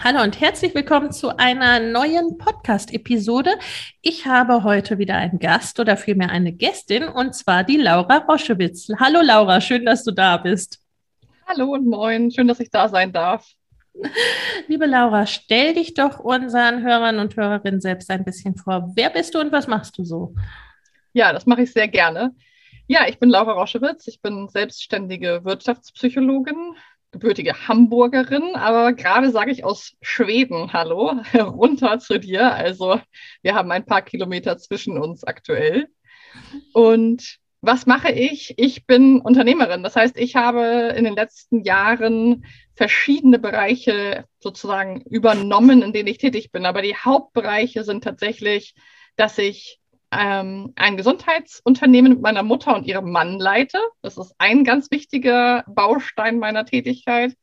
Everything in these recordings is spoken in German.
Hallo und herzlich willkommen zu einer neuen Podcast-Episode. Ich habe heute wieder einen Gast oder vielmehr eine Gästin und zwar die Laura Roschewitz. Hallo Laura, schön, dass du da bist. Hallo und moin, schön, dass ich da sein darf. Liebe Laura, stell dich doch unseren Hörern und Hörerinnen selbst ein bisschen vor. Wer bist du und was machst du so? Ja, das mache ich sehr gerne. Ja, ich bin Laura Roschewitz. Ich bin selbstständige Wirtschaftspsychologin, gebürtige Hamburgerin, aber gerade sage ich aus Schweden Hallo, runter zu dir. Also wir haben ein paar Kilometer zwischen uns aktuell. Und was mache ich? Ich bin Unternehmerin. Das heißt, ich habe in den letzten Jahren verschiedene Bereiche sozusagen übernommen, in denen ich tätig bin. Aber die Hauptbereiche sind tatsächlich, dass ich ähm, ein Gesundheitsunternehmen mit meiner Mutter und ihrem Mann leite. Das ist ein ganz wichtiger Baustein meiner Tätigkeit.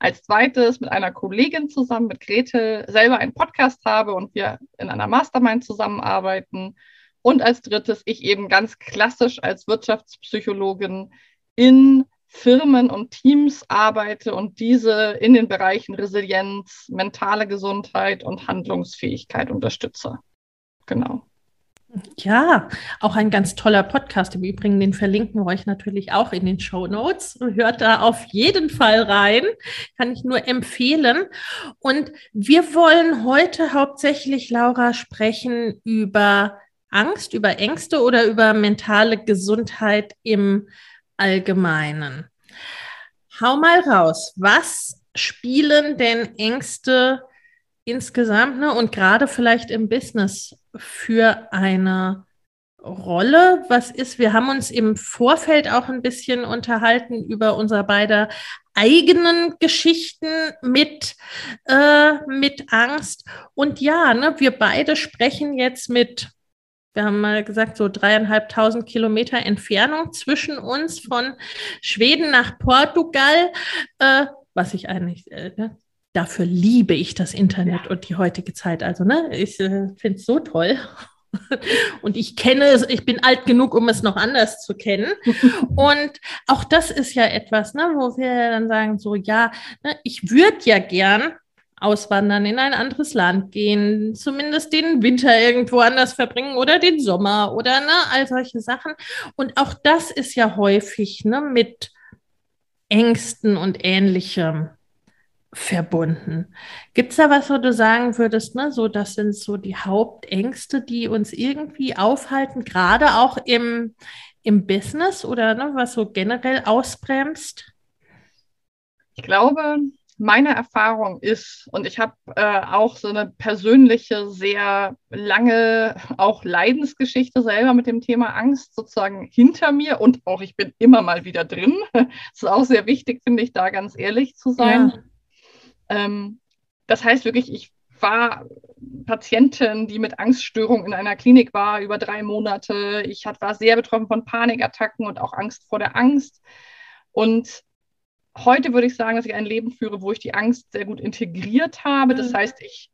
Als zweites mit einer Kollegin zusammen, mit Gretel, selber einen Podcast habe und wir in einer Mastermind zusammenarbeiten. Und als drittes ich eben ganz klassisch als Wirtschaftspsychologin in Firmen und Teams arbeite und diese in den Bereichen Resilienz, mentale Gesundheit und Handlungsfähigkeit unterstütze. Genau. Ja, auch ein ganz toller Podcast. Im Übrigen, den verlinken wir euch natürlich auch in den Show Notes. Hört da auf jeden Fall rein. Kann ich nur empfehlen. Und wir wollen heute hauptsächlich, Laura, sprechen über Angst, über Ängste oder über mentale Gesundheit im Allgemeinen. Hau mal raus. Was spielen denn Ängste insgesamt ne, und gerade vielleicht im Business für eine Rolle? Was ist, wir haben uns im Vorfeld auch ein bisschen unterhalten über unsere beide eigenen Geschichten mit, äh, mit Angst. Und ja, ne, wir beide sprechen jetzt mit, wir haben mal gesagt, so dreieinhalbtausend Kilometer Entfernung zwischen uns von Schweden nach Portugal, äh, was ich eigentlich, äh, ne, dafür liebe ich das Internet ja. und die heutige Zeit. Also, ne, ich äh, finde es so toll. Und ich kenne es, ich bin alt genug, um es noch anders zu kennen. Und auch das ist ja etwas, ne, wo wir dann sagen, so, ja, ne, ich würde ja gern auswandern, in ein anderes Land gehen, zumindest den Winter irgendwo anders verbringen oder den Sommer oder ne, all solche Sachen. Und auch das ist ja häufig ne, mit Ängsten und ähnlichem verbunden. Gibt es da was, wo du sagen würdest, ne, so das sind so die Hauptängste, die uns irgendwie aufhalten, gerade auch im, im Business oder ne, was so generell ausbremst? Ich glaube, meine Erfahrung ist, und ich habe äh, auch so eine persönliche, sehr lange auch Leidensgeschichte selber mit dem Thema Angst sozusagen hinter mir und auch ich bin immer mal wieder drin. Das ist auch sehr wichtig, finde ich, da ganz ehrlich zu sein. Ja. Ähm, das heißt wirklich, ich war Patientin, die mit Angststörung in einer Klinik war, über drei Monate. Ich war sehr betroffen von Panikattacken und auch Angst vor der Angst. Und heute würde ich sagen, dass ich ein Leben führe, wo ich die Angst sehr gut integriert habe. Das mhm. heißt, ich,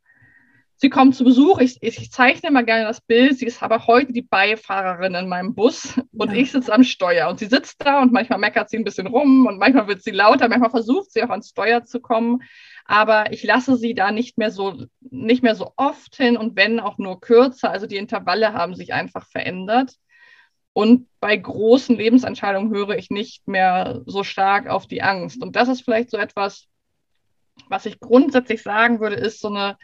sie kommt zu Besuch, ich, ich zeichne immer gerne das Bild, sie ist aber heute die Beifahrerin in meinem Bus und ja. ich sitze am Steuer. Und sie sitzt da und manchmal meckert sie ein bisschen rum und manchmal wird sie lauter, manchmal versucht sie auch ans Steuer zu kommen aber ich lasse sie da nicht mehr so, nicht mehr so oft hin und wenn auch nur kürzer. Also die Intervalle haben sich einfach verändert. Und bei großen Lebensentscheidungen höre ich nicht mehr so stark auf die Angst. Und das ist vielleicht so etwas, was ich grundsätzlich sagen würde, ist so eine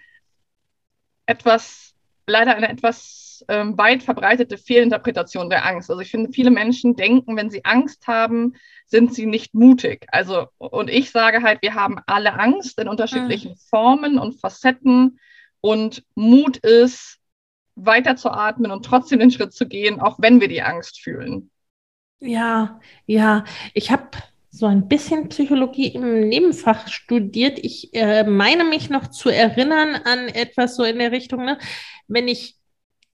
etwas, leider eine etwas ähm, weit verbreitete Fehlinterpretation der Angst. Also ich finde, viele Menschen denken, wenn sie Angst haben, sind sie nicht mutig. Also, und ich sage halt, wir haben alle Angst in unterschiedlichen mhm. Formen und Facetten. Und Mut ist, weiterzuatmen und trotzdem den Schritt zu gehen, auch wenn wir die Angst fühlen. Ja, ja, ich habe so ein bisschen Psychologie im Nebenfach studiert. Ich äh, meine mich noch zu erinnern an etwas so in der Richtung, ne? wenn ich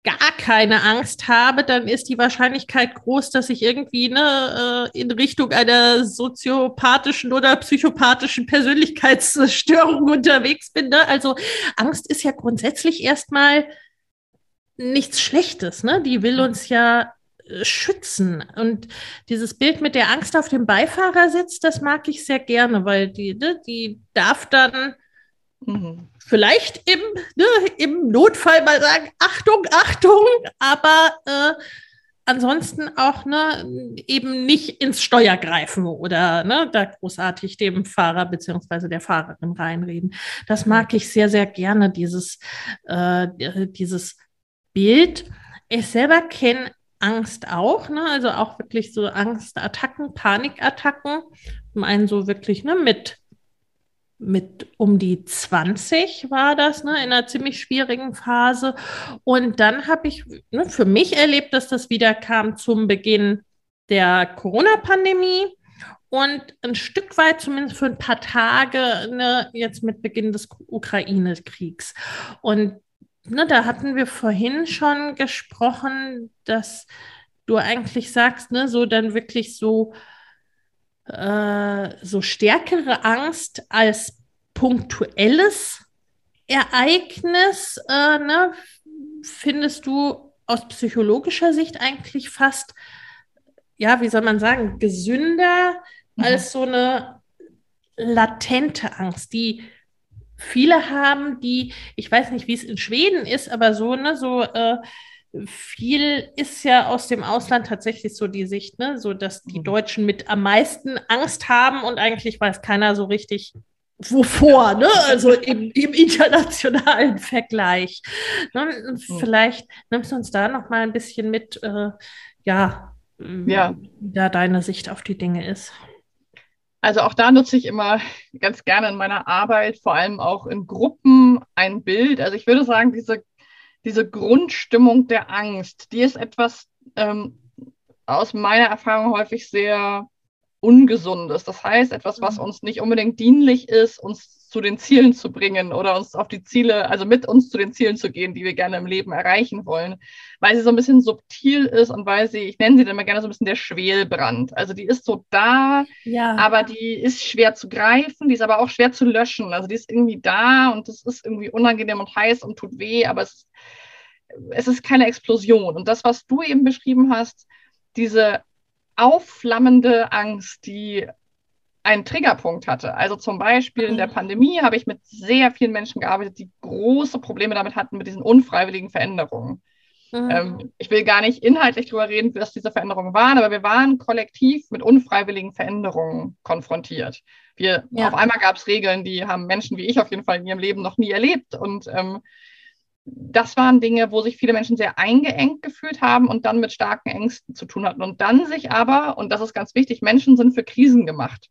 gar keine Angst habe, dann ist die Wahrscheinlichkeit groß, dass ich irgendwie ne, äh, in Richtung einer soziopathischen oder psychopathischen Persönlichkeitsstörung unterwegs bin. Ne? Also Angst ist ja grundsätzlich erstmal nichts Schlechtes. Ne? Die will uns ja schützen. Und dieses Bild mit der Angst auf dem Beifahrersitz, das mag ich sehr gerne, weil die, ne, die darf dann mhm. Vielleicht im, ne, im Notfall mal sagen, Achtung, Achtung, aber äh, ansonsten auch ne, eben nicht ins Steuer greifen oder ne, da großartig dem Fahrer bzw. der Fahrerin reinreden. Das mag ich sehr, sehr gerne, dieses, äh, dieses Bild. Ich selber kenne Angst auch, ne? Also auch wirklich so Angstattacken, Panikattacken. Zum einen so wirklich ne, mit, mit um die 20 war das, ne, in einer ziemlich schwierigen Phase. Und dann habe ich ne, für mich erlebt, dass das wieder kam zum Beginn der Corona-Pandemie. Und ein Stück weit, zumindest für ein paar Tage, ne, jetzt mit Beginn des Ukraine-Kriegs. Und ne, da hatten wir vorhin schon gesprochen, dass du eigentlich sagst, ne, so dann wirklich so, äh, so stärkere Angst als punktuelles Ereignis, äh, ne, findest du aus psychologischer Sicht eigentlich fast, ja, wie soll man sagen, gesünder mhm. als so eine latente Angst, die viele haben, die, ich weiß nicht, wie es in Schweden ist, aber so, ne, so äh, viel ist ja aus dem Ausland tatsächlich so die Sicht, ne, so dass die mhm. Deutschen mit am meisten Angst haben und eigentlich weiß keiner so richtig, wovor, ne? Also im, im internationalen Vergleich. Ne? Vielleicht nimmst du uns da noch mal ein bisschen mit, äh, ja, ja, wie da deine Sicht auf die Dinge ist. Also auch da nutze ich immer ganz gerne in meiner Arbeit, vor allem auch in Gruppen, ein Bild. Also ich würde sagen, diese, diese Grundstimmung der Angst, die ist etwas ähm, aus meiner Erfahrung häufig sehr Ungesundes. Das heißt, etwas, was mhm. uns nicht unbedingt dienlich ist, uns zu den Zielen zu bringen oder uns auf die Ziele, also mit uns zu den Zielen zu gehen, die wir gerne im Leben erreichen wollen, weil sie so ein bisschen subtil ist und weil sie, ich nenne sie dann immer gerne so ein bisschen der Schwelbrand. Also die ist so da, ja. aber die ist schwer zu greifen, die ist aber auch schwer zu löschen. Also die ist irgendwie da und das ist irgendwie unangenehm und heiß und tut weh, aber es, es ist keine Explosion. Und das, was du eben beschrieben hast, diese aufflammende Angst, die einen Triggerpunkt hatte. Also zum Beispiel in der mhm. Pandemie habe ich mit sehr vielen Menschen gearbeitet, die große Probleme damit hatten, mit diesen unfreiwilligen Veränderungen. Mhm. Ähm, ich will gar nicht inhaltlich darüber reden, was diese Veränderungen waren, aber wir waren kollektiv mit unfreiwilligen Veränderungen konfrontiert. Wir, ja. Auf einmal gab es Regeln, die haben Menschen wie ich auf jeden Fall in ihrem Leben noch nie erlebt. Und ähm, das waren Dinge, wo sich viele Menschen sehr eingeengt gefühlt haben und dann mit starken Ängsten zu tun hatten. Und dann sich aber, und das ist ganz wichtig, Menschen sind für Krisen gemacht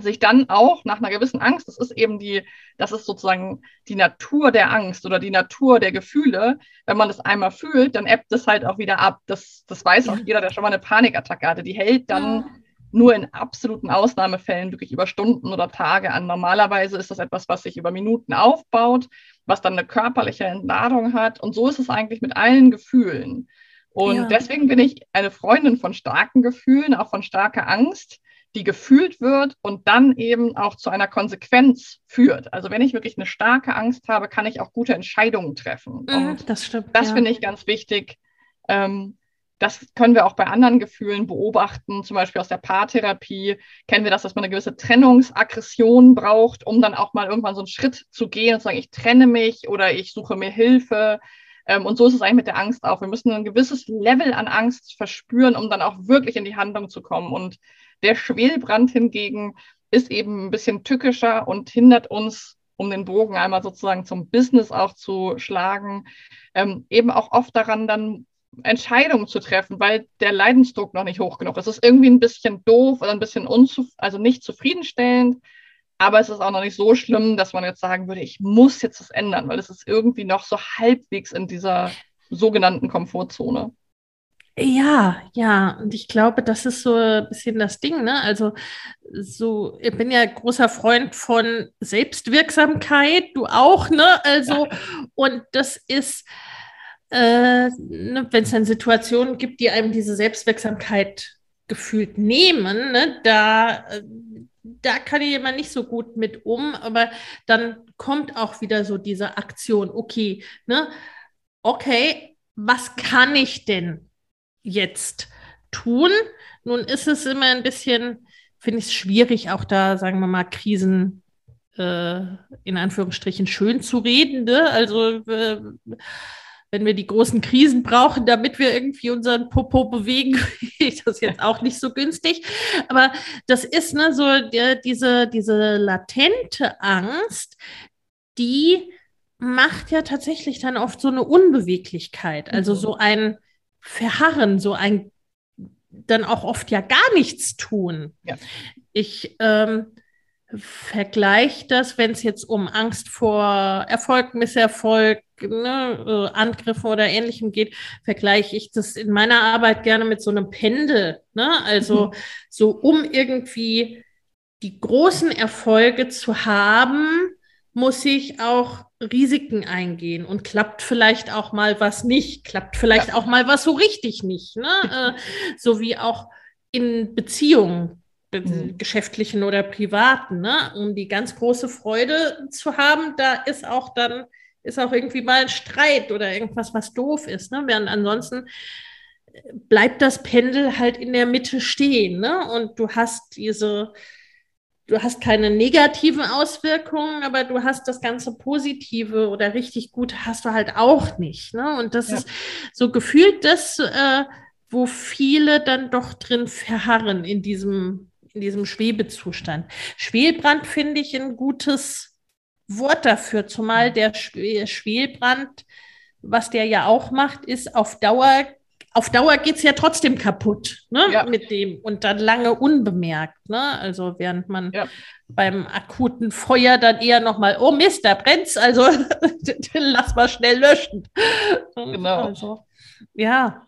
sich dann auch nach einer gewissen Angst, das ist eben die, das ist sozusagen die Natur der Angst oder die Natur der Gefühle. Wenn man das einmal fühlt, dann ebbt es halt auch wieder ab. Das, das weiß auch jeder, der schon mal eine Panikattacke hatte. Die hält dann nur in absoluten Ausnahmefällen wirklich über Stunden oder Tage an. Normalerweise ist das etwas, was sich über Minuten aufbaut, was dann eine körperliche Entladung hat. Und so ist es eigentlich mit allen Gefühlen. Und ja. deswegen bin ich eine Freundin von starken Gefühlen, auch von starker Angst die gefühlt wird und dann eben auch zu einer Konsequenz führt. Also wenn ich wirklich eine starke Angst habe, kann ich auch gute Entscheidungen treffen. Mhm, das stimmt. Das ja. finde ich ganz wichtig. Ähm, das können wir auch bei anderen Gefühlen beobachten, zum Beispiel aus der Paartherapie kennen wir das, dass man eine gewisse Trennungsaggression braucht, um dann auch mal irgendwann so einen Schritt zu gehen und zu sagen, ich trenne mich oder ich suche mir Hilfe. Ähm, und so ist es eigentlich mit der Angst auch. Wir müssen ein gewisses Level an Angst verspüren, um dann auch wirklich in die Handlung zu kommen. Und der Schwelbrand hingegen ist eben ein bisschen tückischer und hindert uns, um den Bogen einmal sozusagen zum Business auch zu schlagen, ähm, eben auch oft daran, dann Entscheidungen zu treffen, weil der Leidensdruck noch nicht hoch genug ist. Es ist irgendwie ein bisschen doof oder ein bisschen unzuf also nicht zufriedenstellend, aber es ist auch noch nicht so schlimm, dass man jetzt sagen würde, ich muss jetzt was ändern, weil es ist irgendwie noch so halbwegs in dieser sogenannten Komfortzone. Ja, ja, und ich glaube, das ist so ein bisschen das Ding, ne? Also, so, ich bin ja großer Freund von Selbstwirksamkeit, du auch, ne? Also, ja. und das ist, äh, ne, wenn es dann Situationen gibt, die einem diese Selbstwirksamkeit gefühlt nehmen, ne? Da, da kann ich immer nicht so gut mit um, aber dann kommt auch wieder so diese Aktion, okay, ne? Okay, was kann ich denn? jetzt tun. Nun ist es immer ein bisschen, finde ich es schwierig, auch da, sagen wir mal, Krisen äh, in Anführungsstrichen schön zu reden. Ne? Also äh, wenn wir die großen Krisen brauchen, damit wir irgendwie unseren Popo bewegen, ist das jetzt auch nicht so günstig. Aber das ist ne, so der, diese, diese latente Angst, die macht ja tatsächlich dann oft so eine Unbeweglichkeit. Also mhm. so ein, verharren, so ein dann auch oft ja gar nichts tun. Ja. Ich ähm, vergleiche das, wenn es jetzt um Angst vor Erfolg, Misserfolg, ne, äh, Angriffen oder ähnlichem geht, vergleiche ich das in meiner Arbeit gerne mit so einem Pendel. Ne? Also mhm. so um irgendwie die großen Erfolge zu haben, muss ich auch Risiken eingehen und klappt vielleicht auch mal was nicht, klappt vielleicht auch mal was so richtig nicht, ne? äh, so wie auch in Beziehungen, mhm. geschäftlichen oder privaten, ne? um die ganz große Freude zu haben, da ist auch dann ist auch irgendwie mal ein Streit oder irgendwas, was doof ist, ne? während ansonsten bleibt das Pendel halt in der Mitte stehen, ne? Und du hast diese du hast keine negativen Auswirkungen, aber du hast das ganze Positive oder richtig gut hast du halt auch nicht. Ne? Und das ja. ist so gefühlt das, äh, wo viele dann doch drin verharren in diesem, in diesem Schwebezustand. Schwelbrand finde ich ein gutes Wort dafür, zumal der Schwelbrand, was der ja auch macht, ist auf Dauer auf Dauer geht es ja trotzdem kaputt ne? Ja. mit dem und dann lange unbemerkt. Ne? Also während man ja. beim akuten Feuer dann eher nochmal, oh Mist, da brennt's, also lass mal schnell löschen. Genau. Also, ja,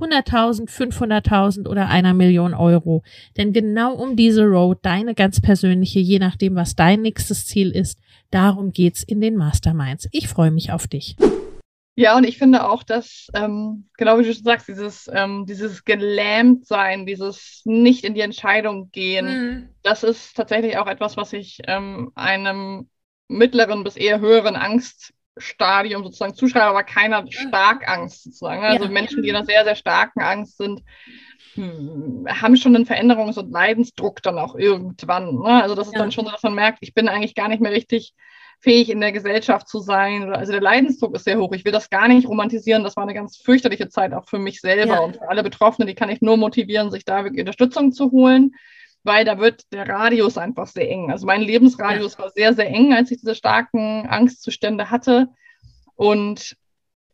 100.000, 500.000 oder einer Million Euro. Denn genau um diese Road, deine ganz persönliche, je nachdem, was dein nächstes Ziel ist, darum geht's in den Masterminds. Ich freue mich auf dich. Ja, und ich finde auch, dass, ähm, genau wie du schon sagst, dieses, ähm, dieses gelähmt sein, dieses nicht in die Entscheidung gehen, mhm. das ist tatsächlich auch etwas, was ich ähm, einem mittleren bis eher höheren Angst Stadium sozusagen zuschreibe, aber keiner Starkangst sozusagen. Also ja. Menschen, die in einer sehr, sehr starken Angst sind, hm, haben schon einen Veränderungs- und Leidensdruck dann auch irgendwann. Ne? Also das ist ja. dann schon so, dass man merkt, ich bin eigentlich gar nicht mehr richtig fähig in der Gesellschaft zu sein. Also der Leidensdruck ist sehr hoch. Ich will das gar nicht romantisieren. Das war eine ganz fürchterliche Zeit auch für mich selber ja. und für alle Betroffenen. Die kann ich nur motivieren, sich da wirklich Unterstützung zu holen weil da wird der Radius einfach sehr eng. Also mein Lebensradius ja. war sehr, sehr eng, als ich diese starken Angstzustände hatte. Und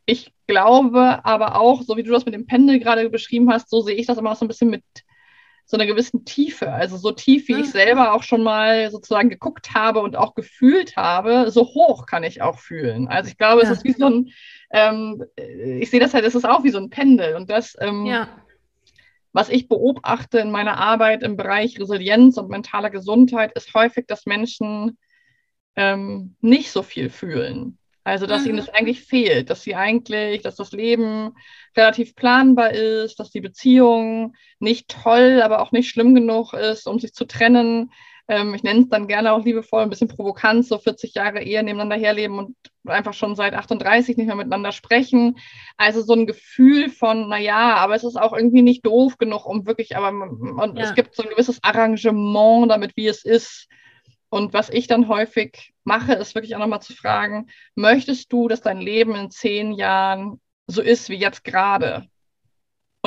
ich glaube aber auch, so wie du das mit dem Pendel gerade beschrieben hast, so sehe ich das immer auch so ein bisschen mit so einer gewissen Tiefe. Also so tief, wie mhm. ich selber auch schon mal sozusagen geguckt habe und auch gefühlt habe, so hoch kann ich auch fühlen. Also ich glaube, ja. es ist wie so ein, ähm, ich sehe das halt, es ist auch wie so ein Pendel. Und das, ähm, ja. Was ich beobachte in meiner Arbeit im Bereich Resilienz und mentaler Gesundheit, ist häufig, dass Menschen ähm, nicht so viel fühlen. Also, dass mhm. ihnen das eigentlich fehlt, dass sie eigentlich, dass das Leben relativ planbar ist, dass die Beziehung nicht toll, aber auch nicht schlimm genug ist, um sich zu trennen. Ähm, ich nenne es dann gerne auch liebevoll, ein bisschen provokant, so 40 Jahre Ehe nebeneinander herleben und einfach schon seit 38 nicht mehr miteinander sprechen. Also so ein Gefühl von, naja, aber es ist auch irgendwie nicht doof genug, um wirklich, aber und ja. es gibt so ein gewisses Arrangement damit, wie es ist. Und was ich dann häufig mache, ist wirklich auch nochmal zu fragen, möchtest du, dass dein Leben in zehn Jahren so ist wie jetzt gerade?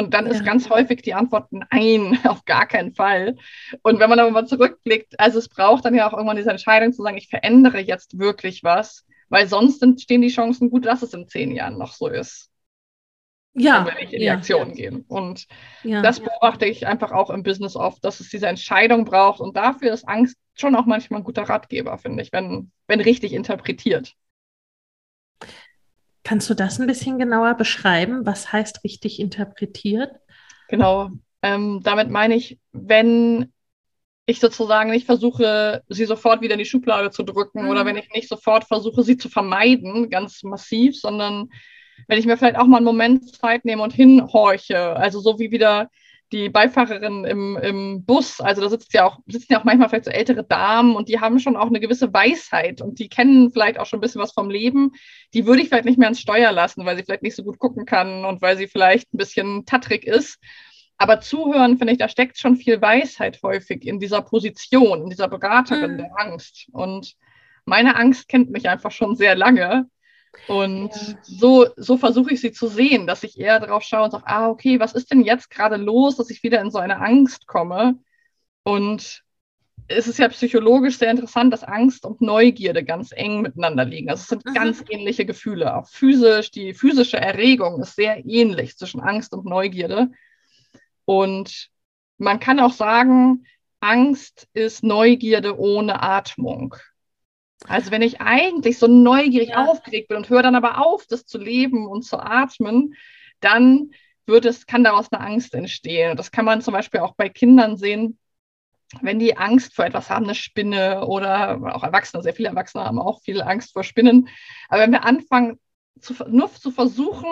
Und dann ja. ist ganz häufig die Antwort nein, auf gar keinen Fall. Und wenn man aber mal zurückblickt, also es braucht dann ja auch irgendwann diese Entscheidung zu sagen, ich verändere jetzt wirklich was, weil sonst stehen die Chancen gut, dass es in zehn Jahren noch so ist ja, wenn ich in die ja, Aktion ja. gehen. Und das beobachte ich einfach auch im Business oft, dass es diese Entscheidung braucht. Und dafür ist Angst schon auch manchmal ein guter Ratgeber, finde ich, wenn, wenn richtig interpretiert. Kannst du das ein bisschen genauer beschreiben? Was heißt richtig interpretiert? Genau. Ähm, damit meine ich, wenn ich sozusagen nicht versuche, sie sofort wieder in die Schublade zu drücken mhm. oder wenn ich nicht sofort versuche, sie zu vermeiden, ganz massiv, sondern wenn ich mir vielleicht auch mal einen Moment Zeit nehme und hinhorche, also so wie wieder die Beifahrerin im, im Bus, also da sitzt ja auch, sitzen ja auch manchmal vielleicht so ältere Damen und die haben schon auch eine gewisse Weisheit und die kennen vielleicht auch schon ein bisschen was vom Leben. Die würde ich vielleicht nicht mehr ans Steuer lassen, weil sie vielleicht nicht so gut gucken kann und weil sie vielleicht ein bisschen tattrig ist. Aber zuhören, finde ich, da steckt schon viel Weisheit häufig in dieser Position, in dieser Beraterin mhm. der Angst. Und meine Angst kennt mich einfach schon sehr lange. Und ja. so, so versuche ich sie zu sehen, dass ich eher darauf schaue und sage, ah, okay, was ist denn jetzt gerade los, dass ich wieder in so eine Angst komme? Und es ist ja psychologisch sehr interessant, dass Angst und Neugierde ganz eng miteinander liegen. Also es sind mhm. ganz ähnliche Gefühle. Auch physisch, die physische Erregung ist sehr ähnlich zwischen Angst und Neugierde. Und man kann auch sagen, Angst ist Neugierde ohne Atmung. Also wenn ich eigentlich so neugierig ja. aufgeregt bin und höre dann aber auf, das zu leben und zu atmen, dann wird es, kann daraus eine Angst entstehen. Und das kann man zum Beispiel auch bei Kindern sehen, wenn die Angst vor etwas haben, eine Spinne oder auch Erwachsene, sehr viele Erwachsene haben auch viel Angst vor Spinnen. Aber wenn wir anfangen, zu, nur zu versuchen,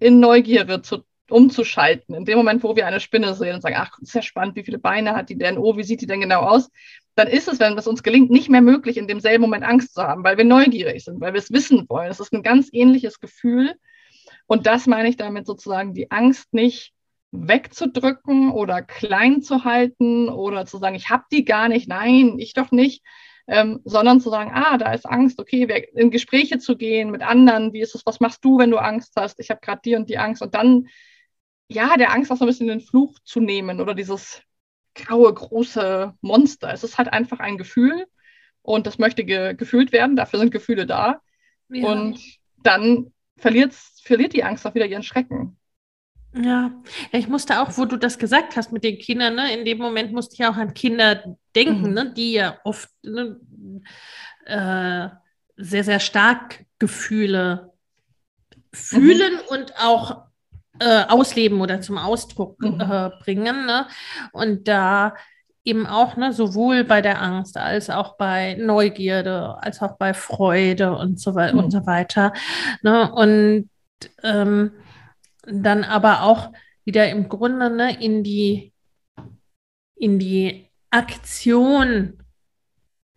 in Neugierde zu, umzuschalten, in dem Moment, wo wir eine Spinne sehen und sagen, ach, ist ja spannend, wie viele Beine hat die denn, oh, wie sieht die denn genau aus, dann ist es, wenn es uns gelingt, nicht mehr möglich, in demselben Moment Angst zu haben, weil wir neugierig sind, weil wir es wissen wollen. Es ist ein ganz ähnliches Gefühl. Und das meine ich damit sozusagen, die Angst nicht wegzudrücken oder klein zu halten oder zu sagen, ich habe die gar nicht, nein, ich doch nicht, ähm, sondern zu sagen, ah, da ist Angst, okay, in Gespräche zu gehen mit anderen, wie ist es, was machst du, wenn du Angst hast, ich habe gerade die und die Angst. Und dann, ja, der Angst auch so ein bisschen den Fluch zu nehmen oder dieses graue, große Monster. Es ist halt einfach ein Gefühl und das möchte ge gefühlt werden. Dafür sind Gefühle da. Ja. Und dann verliert die Angst auch wieder ihren Schrecken. Ja, ich musste auch, wo du das gesagt hast mit den Kindern, ne, in dem Moment musste ich auch an Kinder denken, mhm. ne, die ja oft ne, äh, sehr, sehr stark Gefühle fühlen mhm. und auch äh, ausleben oder zum Ausdruck mhm. äh, bringen. Ne? Und da eben auch ne, sowohl bei der Angst als auch bei Neugierde, als auch bei Freude und so, mhm. und so weiter. Ne? Und ähm, dann aber auch wieder im Grunde ne, in die in die Aktion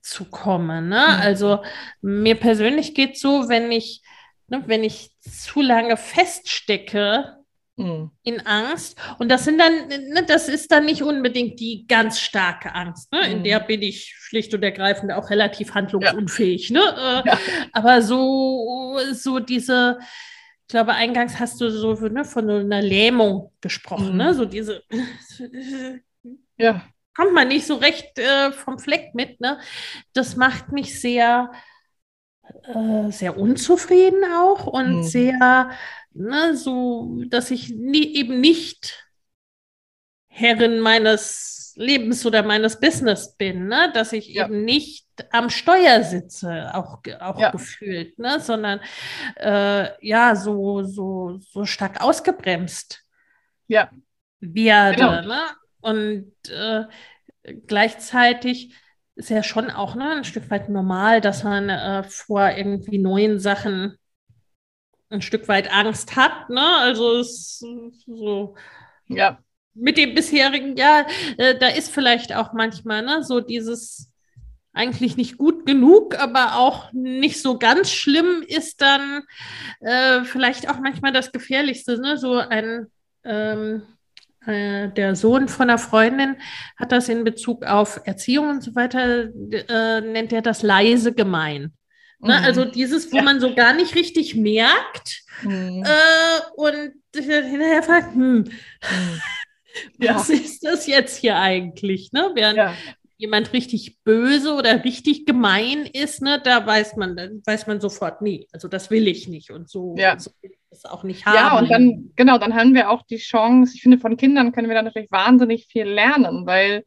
zu kommen. Ne? Mhm. Also mir persönlich geht es so, wenn ich, ne, wenn ich zu lange feststecke. In Angst. Und das sind dann, ne, das ist dann nicht unbedingt die ganz starke Angst. Ne? In mhm. der bin ich schlicht und ergreifend auch relativ handlungsunfähig. Ja. Ne? Äh, ja. Aber so, so diese, ich glaube, eingangs hast du so ne, von einer Lähmung gesprochen, mhm. ne? So diese ja. kommt man nicht so recht äh, vom Fleck mit, ne? Das macht mich sehr, äh, sehr unzufrieden auch und mhm. sehr ne, so, dass ich nie, eben nicht Herrin meines Lebens oder meines Business bin, ne? dass ich ja. eben nicht am Steuer sitze, auch, auch ja. gefühlt, ne? sondern äh, ja, so, so, so stark ausgebremst ja. werde. Genau. Ne? Und äh, gleichzeitig ist ja schon auch ne, ein Stück weit normal, dass man äh, vor irgendwie neuen Sachen ein Stück weit Angst hat. Ne? Also es so. Ja. Mit dem bisherigen, ja, äh, da ist vielleicht auch manchmal ne, so dieses eigentlich nicht gut genug, aber auch nicht so ganz schlimm ist dann äh, vielleicht auch manchmal das Gefährlichste. Ne? So ein ähm, äh, der Sohn von einer Freundin hat das in Bezug auf Erziehung und so weiter, äh, nennt er das leise gemein. Ne? Mhm. Also dieses, wo ja. man so gar nicht richtig merkt mhm. äh, und hinterher fragt, hm, mhm. was ja. ist das jetzt hier eigentlich? Ne? Während ja. jemand richtig böse oder richtig gemein ist, ne, da weiß man, dann weiß man sofort, nee, also das will ich nicht und so, ja. so will ich das auch nicht haben. Ja, und dann, genau, dann haben wir auch die Chance, ich finde, von Kindern können wir da natürlich wahnsinnig viel lernen, weil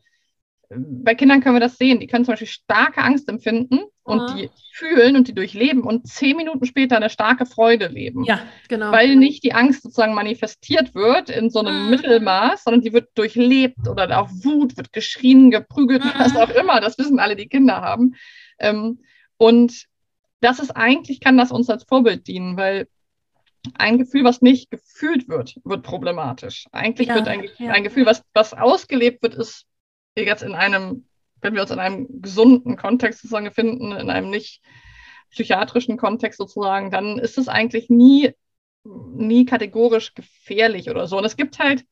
bei Kindern können wir das sehen. Die können zum Beispiel starke Angst empfinden und die fühlen und die durchleben und zehn Minuten später eine starke Freude leben. Ja, genau. Weil nicht die Angst sozusagen manifestiert wird in so einem mhm. Mittelmaß, sondern die wird durchlebt oder auch Wut wird geschrien, geprügelt, mhm. was auch immer. Das wissen alle, die Kinder haben. Ähm, und das ist eigentlich, kann das uns als Vorbild dienen, weil ein Gefühl, was nicht gefühlt wird, wird problematisch. Eigentlich ja, wird ein, ja. ein Gefühl, was, was ausgelebt wird, ist jetzt in einem, wenn wir uns in einem gesunden Kontext sozusagen befinden, in einem nicht psychiatrischen Kontext sozusagen, dann ist es eigentlich nie, nie kategorisch gefährlich oder so. Und es gibt halt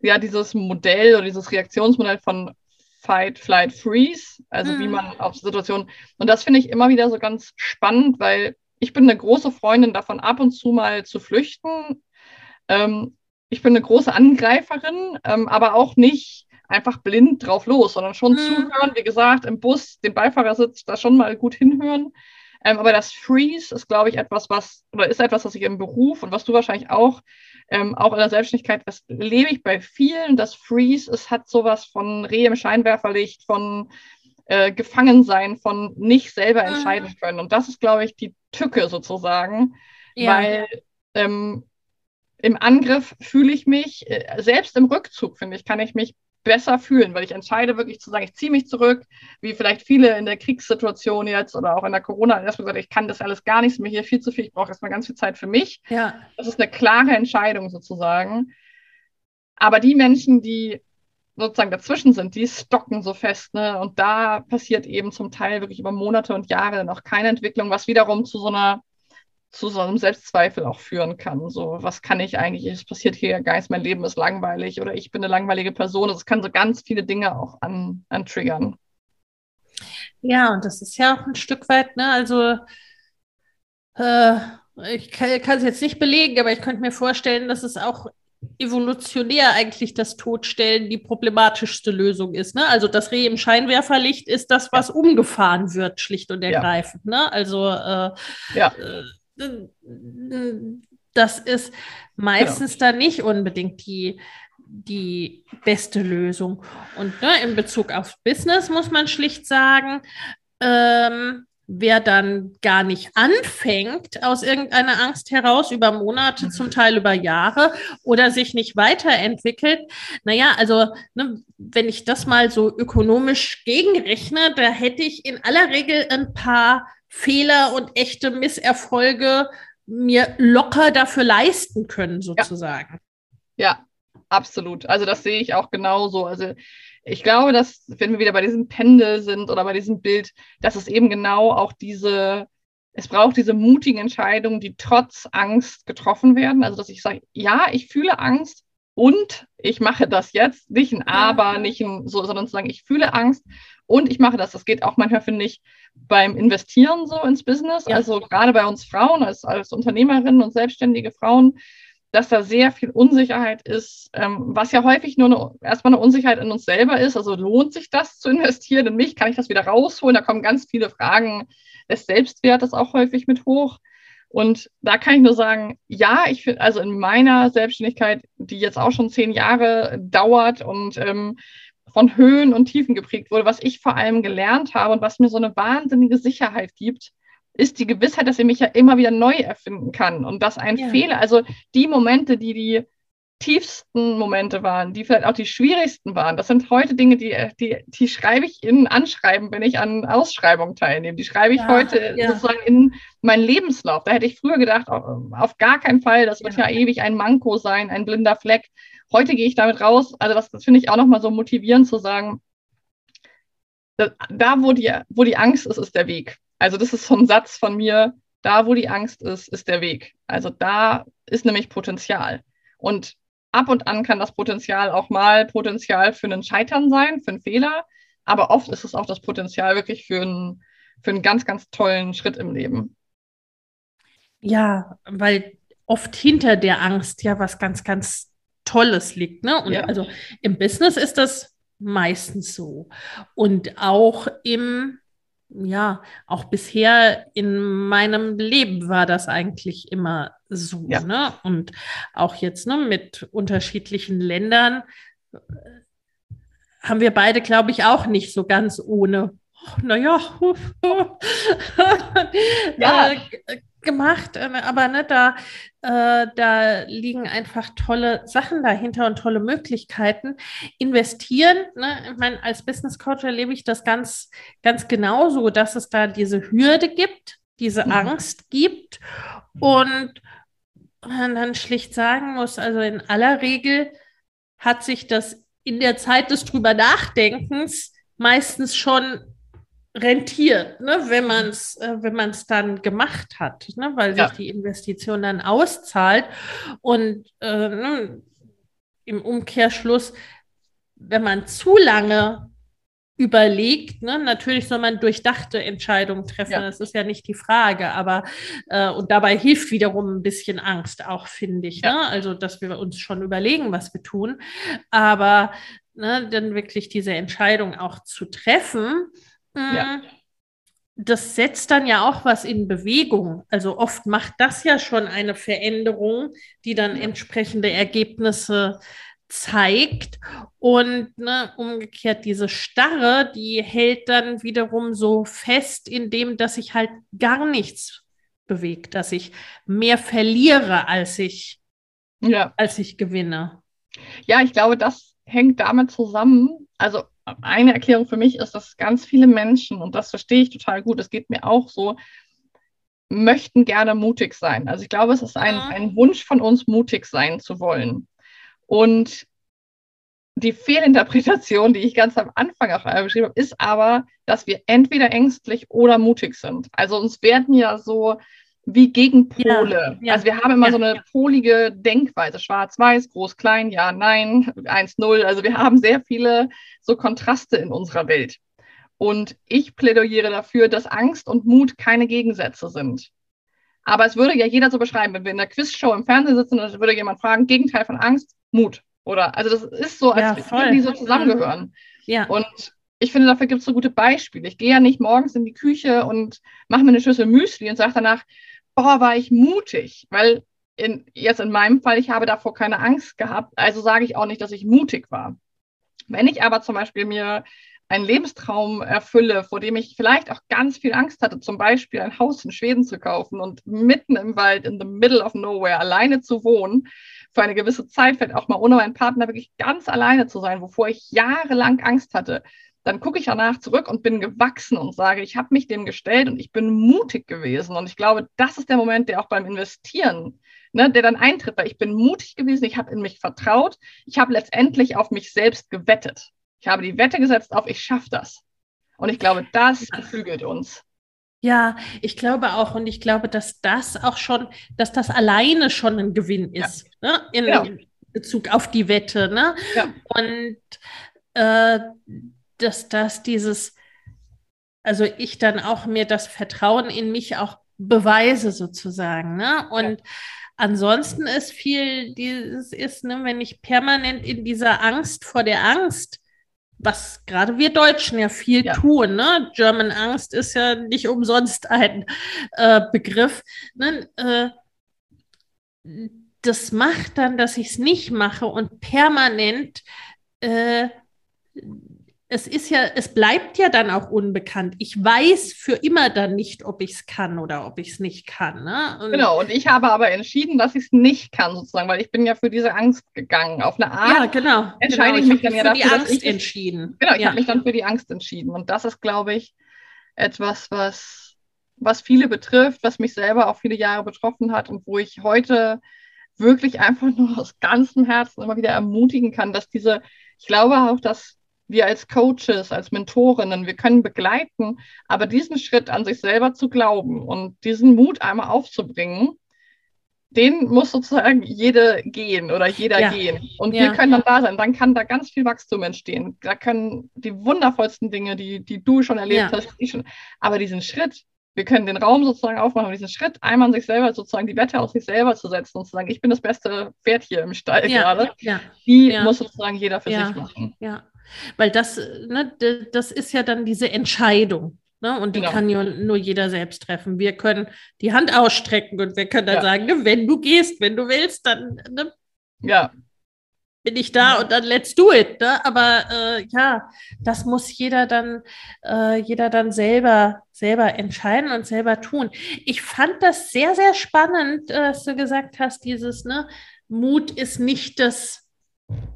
ja dieses Modell oder dieses Reaktionsmodell von Fight, Flight, Freeze, also mhm. wie man auf Situationen, und das finde ich immer wieder so ganz spannend, weil ich bin eine große Freundin davon, ab und zu mal zu flüchten. Ähm, ich bin eine große Angreiferin, ähm, aber auch nicht einfach blind drauf los, sondern schon mhm. zuhören, wie gesagt, im Bus, den Beifahrersitz, da schon mal gut hinhören. Ähm, aber das Freeze ist, glaube ich, etwas, was, oder ist etwas, was ich im Beruf und was du wahrscheinlich auch, ähm, auch in der Selbstständigkeit, das lebe ich bei vielen. Das Freeze, es hat sowas von Reh im Scheinwerferlicht, von äh, Gefangensein, von nicht selber mhm. entscheiden können. Und das ist, glaube ich, die Tücke sozusagen, ja. weil ähm, im Angriff fühle ich mich, äh, selbst im Rückzug, finde ich, kann ich mich besser fühlen, weil ich entscheide wirklich zu sagen, ich ziehe mich zurück, wie vielleicht viele in der Kriegssituation jetzt oder auch in der Corona erstmal gesagt, ich kann das alles gar nicht, mir hier viel zu viel, ich brauche erstmal ganz viel Zeit für mich. Ja. Das ist eine klare Entscheidung sozusagen. Aber die Menschen, die sozusagen dazwischen sind, die stocken so fest, ne? Und da passiert eben zum Teil wirklich über Monate und Jahre noch keine Entwicklung, was wiederum zu so einer zu so einem Selbstzweifel auch führen kann. So, was kann ich eigentlich? Es passiert hier gar nichts, mein Leben ist langweilig oder ich bin eine langweilige Person. Es kann so ganz viele Dinge auch an, an triggern. Ja, und das ist ja auch ein Stück weit, ne, also äh, ich kann es jetzt nicht belegen, aber ich könnte mir vorstellen, dass es auch evolutionär eigentlich das Todstellen die problematischste Lösung ist. Ne? Also das Reh im Scheinwerferlicht ist das, was ja. umgefahren wird, schlicht und ergreifend. Ja. Ne? Also äh, ja. Äh, das ist meistens genau. dann nicht unbedingt die, die beste Lösung. Und ne, in Bezug auf Business muss man schlicht sagen, ähm, wer dann gar nicht anfängt aus irgendeiner Angst heraus über Monate, mhm. zum Teil über Jahre oder sich nicht weiterentwickelt, naja, also ne, wenn ich das mal so ökonomisch gegenrechne, da hätte ich in aller Regel ein paar Fehler und echte Misserfolge mir locker dafür leisten können, sozusagen. Ja. ja, absolut. Also das sehe ich auch genauso. Also ich glaube, dass, wenn wir wieder bei diesem Pendel sind oder bei diesem Bild, dass es eben genau auch diese, es braucht diese mutigen Entscheidungen, die trotz Angst getroffen werden. Also dass ich sage, ja, ich fühle Angst und ich mache das jetzt. Nicht ein Aber, nicht ein so, sondern zu sagen, ich fühle Angst und ich mache das. Das geht auch manchmal, finde ich, beim Investieren so ins Business. Ja. Also gerade bei uns Frauen, als, als Unternehmerinnen und selbstständige Frauen, dass da sehr viel Unsicherheit ist, ähm, was ja häufig nur eine, erstmal eine Unsicherheit in uns selber ist. Also lohnt sich das zu investieren in mich? Kann ich das wieder rausholen? Da kommen ganz viele Fragen des Selbstwertes auch häufig mit hoch. Und da kann ich nur sagen, ja, ich finde, also in meiner Selbstständigkeit, die jetzt auch schon zehn Jahre dauert und ähm, von Höhen und Tiefen geprägt wurde, was ich vor allem gelernt habe und was mir so eine wahnsinnige Sicherheit gibt, ist die Gewissheit, dass ich mich ja immer wieder neu erfinden kann und dass ein ja. Fehler, also die Momente, die die tiefsten Momente waren, die vielleicht auch die schwierigsten waren. Das sind heute Dinge, die, die, die schreibe ich in Anschreiben, wenn ich an Ausschreibungen teilnehme. Die schreibe ich ja, heute ja. sozusagen in meinen Lebenslauf. Da hätte ich früher gedacht, auf gar keinen Fall, das wird ja, ja ewig ein Manko sein, ein blinder Fleck. Heute gehe ich damit raus. Also das, das finde ich auch nochmal so motivierend zu sagen, da, wo die, wo die Angst ist, ist der Weg. Also das ist so ein Satz von mir, da wo die Angst ist, ist der Weg. Also da ist nämlich Potenzial. Und ab und an kann das Potenzial auch mal Potenzial für einen Scheitern sein, für einen Fehler. Aber oft ist es auch das Potenzial wirklich für einen, für einen ganz, ganz tollen Schritt im Leben. Ja, weil oft hinter der Angst ja was ganz, ganz Tolles liegt. Ne? Und ja. also im Business ist das meistens so. Und auch im ja, auch bisher in meinem Leben war das eigentlich immer so. Ja. Ne? Und auch jetzt ne, mit unterschiedlichen Ländern äh, haben wir beide, glaube ich, auch nicht so ganz ohne, naja, ja. äh, gemacht, äh, aber ne, da, äh, da liegen einfach tolle Sachen dahinter und tolle Möglichkeiten. Investieren, ne, ich meine, als Business Coach erlebe ich das ganz, ganz genauso, dass es da diese Hürde gibt, diese mhm. Angst gibt und man dann schlicht sagen muss, also in aller Regel hat sich das in der Zeit des drüber Nachdenkens meistens schon rentiert, ne, wenn man es äh, wenn man es dann gemacht hat, ne, weil ja. sich die Investition dann auszahlt und äh, im Umkehrschluss, wenn man zu lange überlegt, ne, natürlich soll man durchdachte Entscheidungen treffen, ja. das ist ja nicht die Frage, aber äh, und dabei hilft wiederum ein bisschen Angst auch, finde ich, ja. ne? also dass wir uns schon überlegen, was wir tun, aber ne, dann wirklich diese Entscheidung auch zu treffen, ja. Mm, das setzt dann ja auch was in Bewegung. Also oft macht das ja schon eine Veränderung, die dann entsprechende Ergebnisse zeigt. Und ne, umgekehrt diese Starre, die hält dann wiederum so fest, indem dass sich halt gar nichts bewegt, dass ich mehr verliere, als ich, ja. als ich gewinne. Ja, ich glaube, das hängt damit zusammen. Also eine Erklärung für mich ist, dass ganz viele Menschen, und das verstehe ich total gut, es geht mir auch so, möchten gerne mutig sein. Also ich glaube, es ist ein, ein Wunsch von uns, mutig sein zu wollen. Und die Fehlinterpretation, die ich ganz am Anfang auch beschrieben habe, ist aber, dass wir entweder ängstlich oder mutig sind. Also uns werden ja so wie Gegenpole. Ja, ja, also wir haben immer ja, so eine polige Denkweise, schwarz-weiß, groß, klein, ja, nein, 1-0. Also wir haben sehr viele so Kontraste in unserer Welt. Und ich plädiere dafür, dass Angst und Mut keine Gegensätze sind. Aber es würde ja jeder so beschreiben, wenn wir in der Quizshow im Fernsehen sitzen, dann würde jemand fragen, Gegenteil von Angst, Mut. Oder also das ist so, als ja, die so zusammengehören. Ja. Und ich finde, dafür gibt es so gute Beispiele. Ich gehe ja nicht morgens in die Küche und mache mir eine Schüssel Müsli und sage danach, boah, war ich mutig, weil in, jetzt in meinem Fall, ich habe davor keine Angst gehabt, also sage ich auch nicht, dass ich mutig war. Wenn ich aber zum Beispiel mir einen Lebenstraum erfülle, vor dem ich vielleicht auch ganz viel Angst hatte, zum Beispiel ein Haus in Schweden zu kaufen und mitten im Wald, in the middle of nowhere, alleine zu wohnen, für eine gewisse Zeit, vielleicht auch mal ohne meinen Partner wirklich ganz alleine zu sein, wovor ich jahrelang Angst hatte, dann gucke ich danach zurück und bin gewachsen und sage, ich habe mich dem gestellt und ich bin mutig gewesen. Und ich glaube, das ist der Moment, der auch beim Investieren, ne, der dann eintritt, weil ich bin mutig gewesen, ich habe in mich vertraut, ich habe letztendlich auf mich selbst gewettet. Ich habe die Wette gesetzt auf, ich schaffe das. Und ich glaube, das beflügelt uns. Ja, ich glaube auch und ich glaube, dass das auch schon, dass das alleine schon ein Gewinn ist, ja. ne? in. Genau. Bezug auf die Wette. Ne? Ja. Und äh, dass das dieses, also ich dann auch mir das Vertrauen in mich auch beweise sozusagen. Ne? Und ja. ansonsten ist viel, dieses ist, ne, wenn ich permanent in dieser Angst vor der Angst was gerade wir Deutschen ja viel ja. tun. Ne? German Angst ist ja nicht umsonst ein äh, Begriff. Ne? Äh, das macht dann, dass ich es nicht mache und permanent äh, es ist ja, es bleibt ja dann auch unbekannt. Ich weiß für immer dann nicht, ob ich es kann oder ob ich es nicht kann. Ne? Und genau, und ich habe aber entschieden, dass ich es nicht kann, sozusagen, weil ich bin ja für diese Angst gegangen. Auf eine Art ja, genau, entscheide genau. ich mich dann ja dafür, die Angst ich, entschieden. Genau, ich ja. habe mich dann für die Angst entschieden. Und das ist, glaube ich, etwas, was, was viele betrifft, was mich selber auch viele Jahre betroffen hat und wo ich heute wirklich einfach nur aus ganzem Herzen immer wieder ermutigen kann, dass diese, ich glaube auch, dass wir als Coaches, als Mentorinnen, wir können begleiten, aber diesen Schritt an sich selber zu glauben und diesen Mut einmal aufzubringen, den muss sozusagen jede gehen oder jeder ja. gehen. Und ja. wir können dann da sein. Dann kann da ganz viel Wachstum entstehen. Da können die wundervollsten Dinge, die, die du schon erlebt ja. hast, die schon, aber diesen Schritt, wir können den Raum sozusagen aufmachen, diesen Schritt einmal an sich selber, sozusagen die Wette auf sich selber zu setzen und zu sagen, ich bin das beste Pferd hier im Stall gerade, die muss sozusagen jeder für sich machen. Ja. Weil das, ne, das ist ja dann diese Entscheidung. Ne? Und die genau. kann ja nur jeder selbst treffen. Wir können die Hand ausstrecken und wir können dann ja. sagen, ne, wenn du gehst, wenn du willst, dann ne, ja. bin ich da ja. und dann let's do it. Ne? Aber äh, ja, das muss jeder dann, äh, jeder dann selber, selber entscheiden und selber tun. Ich fand das sehr, sehr spannend, äh, dass du gesagt hast, dieses, ne, Mut ist nicht das.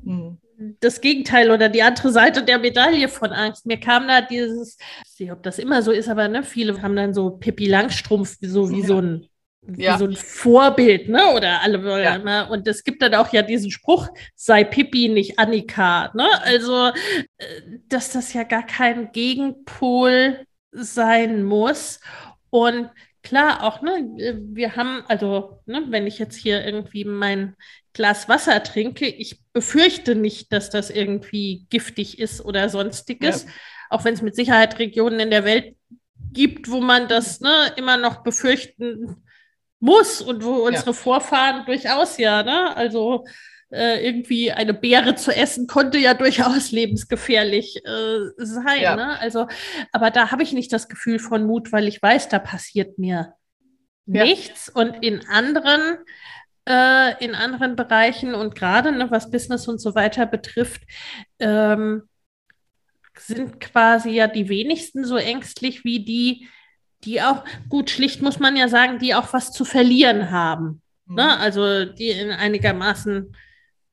Mhm das Gegenteil oder die andere Seite der Medaille von Angst. Mir kam da dieses, ich weiß nicht, ob das immer so ist, aber ne, viele haben dann so Pippi Langstrumpf so wie ja. so ein ja. so ein Vorbild, ne? Oder alle ja. ne? Und es gibt dann auch ja diesen Spruch, sei Pippi, nicht Annika, ne? Also, äh, dass das ja gar kein Gegenpol sein muss. Und klar, auch, ne, wir haben, also, ne, wenn ich jetzt hier irgendwie mein Glas Wasser trinke, ich befürchte nicht, dass das irgendwie giftig ist oder sonstiges, ja. auch wenn es mit Sicherheit Regionen in der Welt gibt, wo man das ne, immer noch befürchten muss und wo unsere ja. Vorfahren durchaus ja, ne, also äh, irgendwie eine Beere zu essen, konnte ja durchaus lebensgefährlich äh, sein. Ja. Ne? Also, aber da habe ich nicht das Gefühl von Mut, weil ich weiß, da passiert mir nichts. Und in anderen äh, in anderen Bereichen und gerade ne, was Business und so weiter betrifft, ähm, sind quasi ja die wenigsten so ängstlich wie die, die auch, gut, schlicht muss man ja sagen, die auch was zu verlieren haben. Ne? Mhm. Ne? Also die in einigermaßen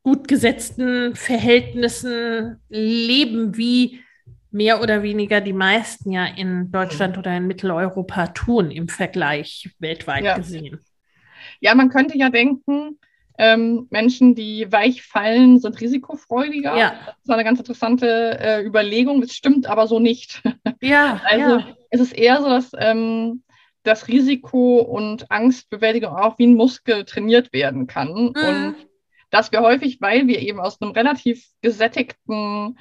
gut gesetzten Verhältnissen leben, wie mehr oder weniger die meisten ja in Deutschland oder in Mitteleuropa tun im Vergleich weltweit ja. gesehen. Ja, man könnte ja denken, ähm, Menschen, die weich fallen, sind risikofreudiger. Ja. Das ist eine ganz interessante äh, Überlegung. Das stimmt aber so nicht. Ja. also ja. es ist eher so, dass ähm, das Risiko und Angstbewältigung auch wie ein Muskel trainiert werden kann. Mhm. Und dass wir häufig, weil wir eben aus einem relativ gesättigten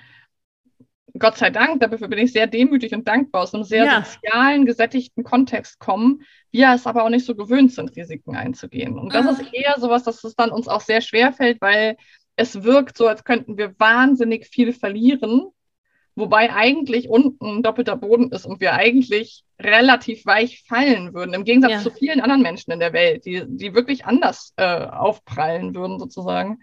Gott sei Dank, dafür bin ich sehr demütig und dankbar, aus einem sehr ja. sozialen, gesättigten Kontext kommen, wir es aber auch nicht so gewöhnt sind, Risiken einzugehen. Und das mhm. ist eher sowas, dass es dann uns auch sehr schwer fällt, weil es wirkt so, als könnten wir wahnsinnig viel verlieren, wobei eigentlich unten doppelter Boden ist und wir eigentlich relativ weich fallen würden, im Gegensatz ja. zu vielen anderen Menschen in der Welt, die, die wirklich anders äh, aufprallen würden, sozusagen.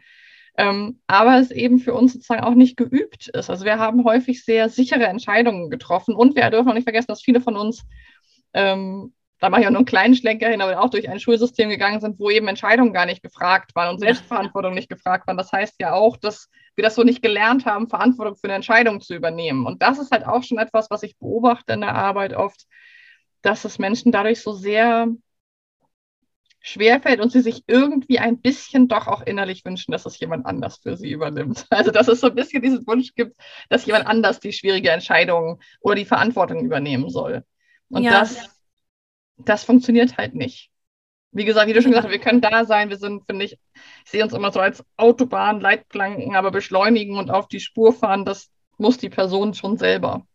Ähm, aber es eben für uns sozusagen auch nicht geübt ist. Also wir haben häufig sehr sichere Entscheidungen getroffen und wir dürfen auch nicht vergessen, dass viele von uns, ähm, da mache ich auch nur einen kleinen Schlenker hin, aber auch durch ein Schulsystem gegangen sind, wo eben Entscheidungen gar nicht gefragt waren und Selbstverantwortung nicht gefragt waren. Das heißt ja auch, dass wir das so nicht gelernt haben, Verantwortung für eine Entscheidung zu übernehmen. Und das ist halt auch schon etwas, was ich beobachte in der Arbeit oft, dass es Menschen dadurch so sehr schwerfällt und sie sich irgendwie ein bisschen doch auch innerlich wünschen, dass es jemand anders für sie übernimmt. Also dass es so ein bisschen diesen Wunsch gibt, dass jemand anders die schwierige Entscheidung oder die Verantwortung übernehmen soll. Und ja. das, das funktioniert halt nicht. Wie gesagt, wie du schon gesagt hast, wir können da sein, wir sind, finde ich, ich sehe uns immer so als Autobahn, Leitplanken, aber beschleunigen und auf die Spur fahren, das muss die Person schon selber.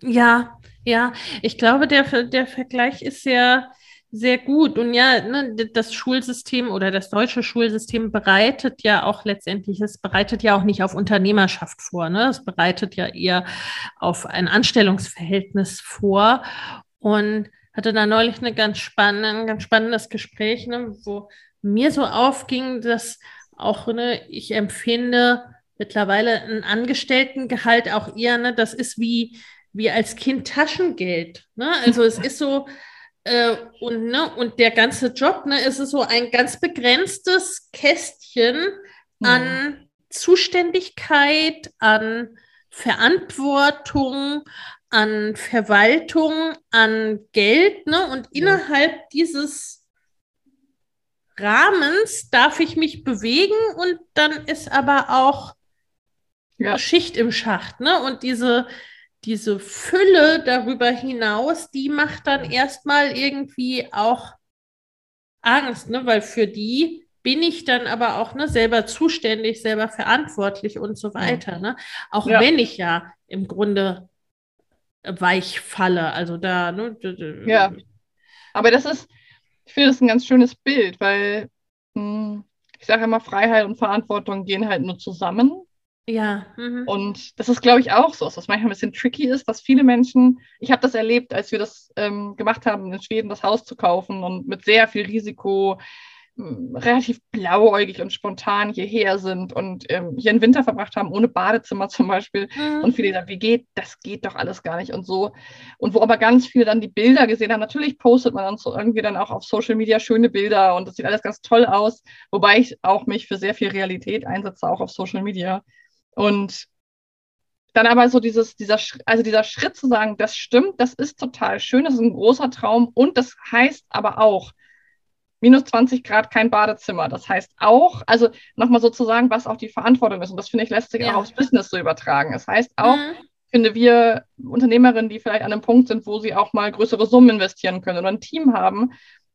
Ja, ja, ich glaube, der, der Vergleich ist sehr, sehr gut. Und ja, ne, das Schulsystem oder das deutsche Schulsystem bereitet ja auch letztendlich, es bereitet ja auch nicht auf Unternehmerschaft vor. Ne? Es bereitet ja eher auf ein Anstellungsverhältnis vor. Und hatte da neulich eine ganz spannende, ein ganz spannendes Gespräch, ne, wo mir so aufging, dass auch ne, ich empfinde mittlerweile ein Angestelltengehalt auch eher, ne, das ist wie, wie als Kind Taschengeld. Ne? Also es ist so, äh, und, ne, und der ganze Job, ne, ist so ein ganz begrenztes Kästchen an mhm. Zuständigkeit, an Verantwortung, an Verwaltung, an Geld. Ne? Und ja. innerhalb dieses Rahmens darf ich mich bewegen und dann ist aber auch ja. Schicht im Schacht. Ne? Und diese, diese Fülle darüber hinaus, die macht dann erstmal irgendwie auch Angst, ne? weil für die bin ich dann aber auch ne, selber zuständig, selber verantwortlich und so weiter. Ne? Auch ja. wenn ich ja im Grunde weich falle. Also da, ne? Ja. Aber das ist, ich finde das ein ganz schönes Bild, weil mh, hm, ich sage immer, Freiheit und Verantwortung gehen halt nur zusammen. Ja. Mhm. Und das ist, glaube ich, auch so, was manchmal ein bisschen tricky ist, dass viele Menschen, ich habe das erlebt, als wir das ähm, gemacht haben, in Schweden das Haus zu kaufen und mit sehr viel Risiko relativ blauäugig und spontan hierher sind und ähm, hier einen Winter verbracht haben, ohne Badezimmer zum Beispiel. Mhm. Und viele sagen, wie geht, das geht doch alles gar nicht und so. Und wo aber ganz viele dann die Bilder gesehen haben, natürlich postet man dann so irgendwie dann auch auf Social Media schöne Bilder und das sieht alles ganz toll aus, wobei ich auch mich für sehr viel Realität einsetze, auch auf Social Media. Und dann aber so dieses, dieser, also dieser Schritt zu sagen, das stimmt, das ist total schön, das ist ein großer Traum und das heißt aber auch, minus 20 Grad kein Badezimmer. Das heißt auch, also nochmal sozusagen, was auch die Verantwortung ist. Und das finde ich lässt sich ja. auch aufs Business so übertragen. Das heißt auch, mhm. finde wir Unternehmerinnen, die vielleicht an einem Punkt sind, wo sie auch mal größere Summen investieren können oder ein Team haben,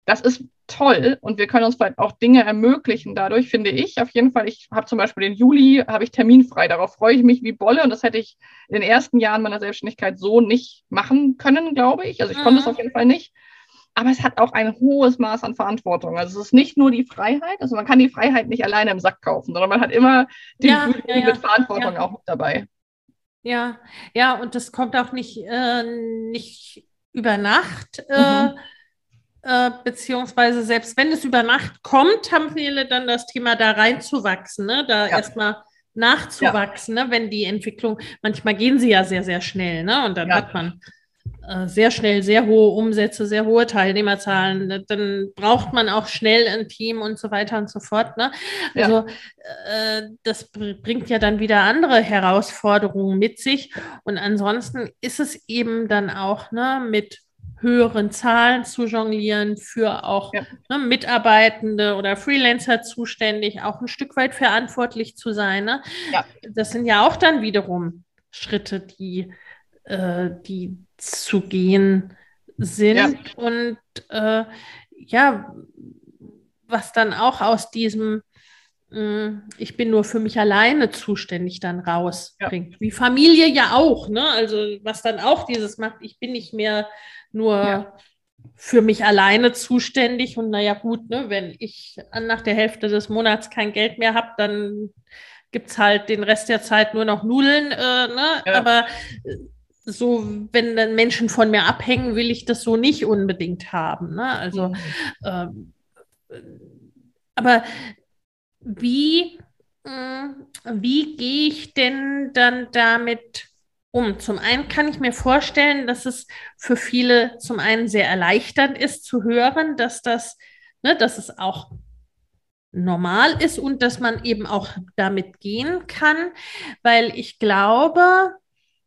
das ist toll und wir können uns vielleicht auch Dinge ermöglichen dadurch, finde ich. Auf jeden Fall, ich habe zum Beispiel den Juli, habe ich terminfrei. Darauf freue ich mich wie Bolle und das hätte ich in den ersten Jahren meiner Selbstständigkeit so nicht machen können, glaube ich. Also ich mhm. konnte es mhm. auf jeden Fall nicht aber es hat auch ein hohes Maß an Verantwortung. Also es ist nicht nur die Freiheit, also man kann die Freiheit nicht alleine im Sack kaufen, sondern man hat immer die ja, ja, ja. mit Verantwortung auch mit dabei. Ja, ja, und das kommt auch nicht, äh, nicht über Nacht. Äh, mhm. Äh, beziehungsweise selbst wenn es über Nacht kommt, haben viele dann das Thema da reinzuwachsen, ne? da erstmal nachzuwachsen, ne? wenn die Entwicklung, manchmal gehen sie ja sehr, sehr schnell, ne? Und dann hat man sehr schnell sehr hohe Umsätze, sehr hohe Teilnehmerzahlen, dann braucht man auch schnell ein Team und so weiter und so fort. Ne? Also ja. äh, das bringt ja dann wieder andere Herausforderungen mit sich. Und ansonsten ist es eben dann auch ne, mit höheren Zahlen zu jonglieren, für auch ja. ne, Mitarbeitende oder Freelancer zuständig, auch ein Stück weit verantwortlich zu sein. Ne? Ja. Das sind ja auch dann wiederum Schritte, die, äh, die zu gehen sind. Ja. Und äh, ja, was dann auch aus diesem äh, ich bin nur für mich alleine zuständig dann rausbringt. Ja. Wie Familie ja auch, ne? Also was dann auch dieses macht, ich bin nicht mehr nur ja. für mich alleine zuständig und naja gut, ne, wenn ich nach der Hälfte des Monats kein Geld mehr habe, dann gibt es halt den Rest der Zeit nur noch Nudeln, äh, ne? Ja. Aber so, wenn dann Menschen von mir abhängen, will ich das so nicht unbedingt haben. Ne? Also, mhm. ähm, aber wie, äh, wie gehe ich denn dann damit um? Zum einen kann ich mir vorstellen, dass es für viele zum einen sehr erleichternd ist zu hören, dass das, ne, dass es auch normal ist und dass man eben auch damit gehen kann, weil ich glaube,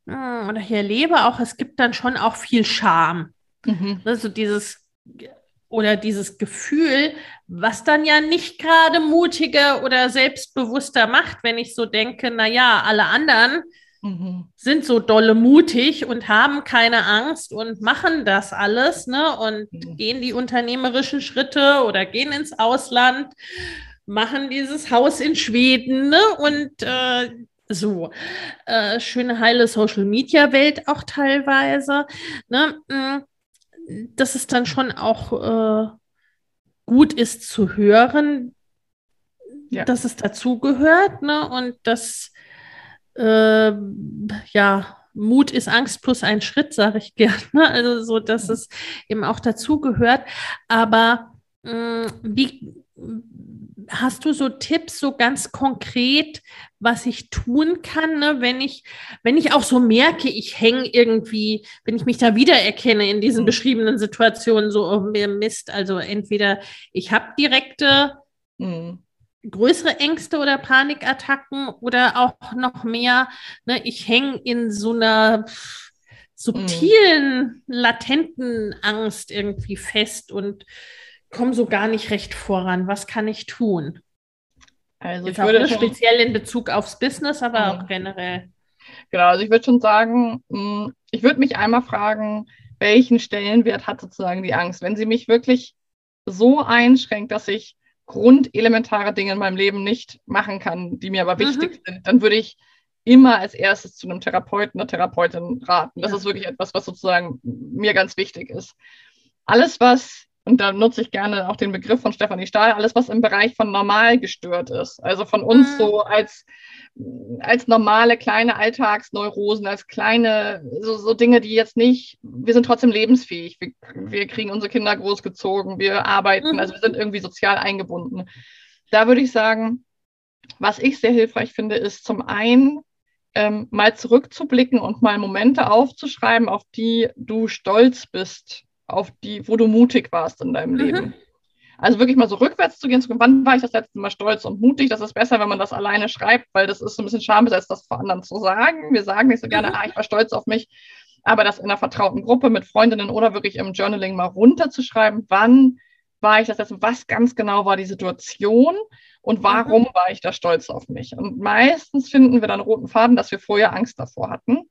oder hier lebe auch, es gibt dann schon auch viel Scham. Mhm. Also dieses oder dieses Gefühl, was dann ja nicht gerade mutiger oder selbstbewusster macht, wenn ich so denke, naja, alle anderen mhm. sind so dolle mutig und haben keine Angst und machen das alles, ne? Und mhm. gehen die unternehmerischen Schritte oder gehen ins Ausland, machen dieses Haus in Schweden, ne? Und äh, so, äh, schöne heile Social Media Welt auch teilweise. Ne? Mm, dass es dann schon auch äh, gut ist zu hören, ja. dass es dazugehört, ne? Und dass äh, ja Mut ist Angst plus ein Schritt, sage ich gerne. Also so, dass es eben auch dazugehört. Aber mh, mm, wie hast du so Tipps, so ganz konkret, was ich tun kann, ne? wenn ich, wenn ich auch so merke, ich hänge irgendwie, wenn ich mich da wiedererkenne in diesen mhm. beschriebenen Situationen, so oh, mir Mist. Also entweder ich habe direkte mhm. größere Ängste oder Panikattacken oder auch noch mehr, ne? ich hänge in so einer subtilen, mhm. latenten Angst irgendwie fest und komme so gar nicht recht voran. Was kann ich tun? Also Jetzt ich würde schon, speziell in Bezug aufs Business, aber ja. auch generell. Genau, also ich würde schon sagen, hm, ich würde mich einmal fragen, welchen Stellenwert hat sozusagen die Angst? Wenn sie mich wirklich so einschränkt, dass ich grundelementare Dinge in meinem Leben nicht machen kann, die mir aber mhm. wichtig sind, dann würde ich immer als erstes zu einem Therapeuten, einer Therapeutin raten. Das ja. ist wirklich etwas, was sozusagen mir ganz wichtig ist. Alles, was und da nutze ich gerne auch den Begriff von Stefanie Stahl, alles, was im Bereich von normal gestört ist. Also von uns mhm. so als, als normale kleine Alltagsneurosen, als kleine, so, so Dinge, die jetzt nicht, wir sind trotzdem lebensfähig, wir, wir kriegen unsere Kinder großgezogen, wir arbeiten, mhm. also wir sind irgendwie sozial eingebunden. Da würde ich sagen, was ich sehr hilfreich finde, ist zum einen ähm, mal zurückzublicken und mal Momente aufzuschreiben, auf die du stolz bist auf die, wo du mutig warst in deinem mhm. Leben. Also wirklich mal so rückwärts zu gehen, zu gucken, wann war ich das letzte Mal stolz und mutig? Das ist besser, wenn man das alleine schreibt, weil das ist so ein bisschen schambesetzt, das vor anderen zu sagen. Wir sagen nicht so gerne, mhm. ah, ich war stolz auf mich, aber das in einer vertrauten Gruppe mit Freundinnen oder wirklich im Journaling mal runterzuschreiben, wann war ich das letzte Mal, was ganz genau war die Situation und warum mhm. war ich da stolz auf mich? Und meistens finden wir dann roten Faden, dass wir vorher Angst davor hatten.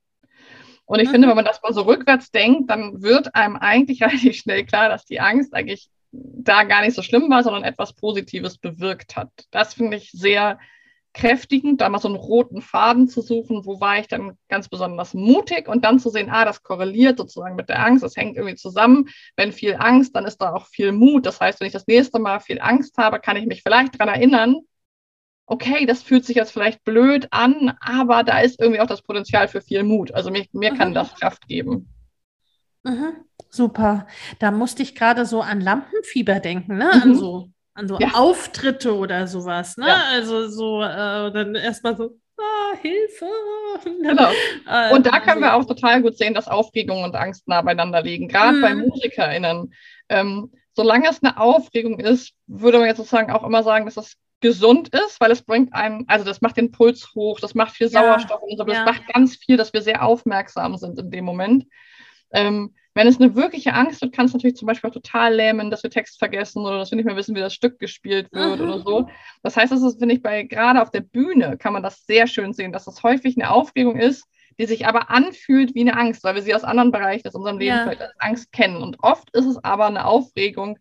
Und ich mhm. finde, wenn man das mal so rückwärts denkt, dann wird einem eigentlich relativ schnell klar, dass die Angst eigentlich da gar nicht so schlimm war, sondern etwas Positives bewirkt hat. Das finde ich sehr kräftigend, da mal so einen roten Faden zu suchen, wo war ich dann ganz besonders mutig und dann zu sehen, ah, das korreliert sozusagen mit der Angst, das hängt irgendwie zusammen. Wenn viel Angst, dann ist da auch viel Mut. Das heißt, wenn ich das nächste Mal viel Angst habe, kann ich mich vielleicht daran erinnern, okay, das fühlt sich jetzt vielleicht blöd an, aber da ist irgendwie auch das Potenzial für viel Mut. Also mir, mir mhm. kann das Kraft geben. Mhm. Super. Da musste ich gerade so an Lampenfieber denken, ne? Mhm. An so, an so ja. Auftritte oder sowas, ne? Ja. Also so äh, dann erstmal so, ah, Hilfe. Genau. Äh, und da können wir auch total gut sehen, dass Aufregung und Angst nah beieinander liegen, gerade bei mhm. MusikerInnen. Ähm, solange es eine Aufregung ist, würde man jetzt sozusagen auch immer sagen, dass das gesund ist, weil es bringt einen, also das macht den Puls hoch, das macht viel Sauerstoff und so, das ja. macht ganz viel, dass wir sehr aufmerksam sind in dem Moment. Ähm, wenn es eine wirkliche Angst wird, kann es natürlich zum Beispiel auch total lähmen, dass wir Text vergessen oder dass wir nicht mehr wissen, wie das Stück gespielt wird mhm. oder so. Das heißt, das ist, finde ich, bei gerade auf der Bühne kann man das sehr schön sehen, dass das häufig eine Aufregung ist, die sich aber anfühlt wie eine Angst, weil wir sie aus anderen Bereichen aus unserem Leben ja. vielleicht als Angst kennen. Und oft ist es aber eine Aufregung,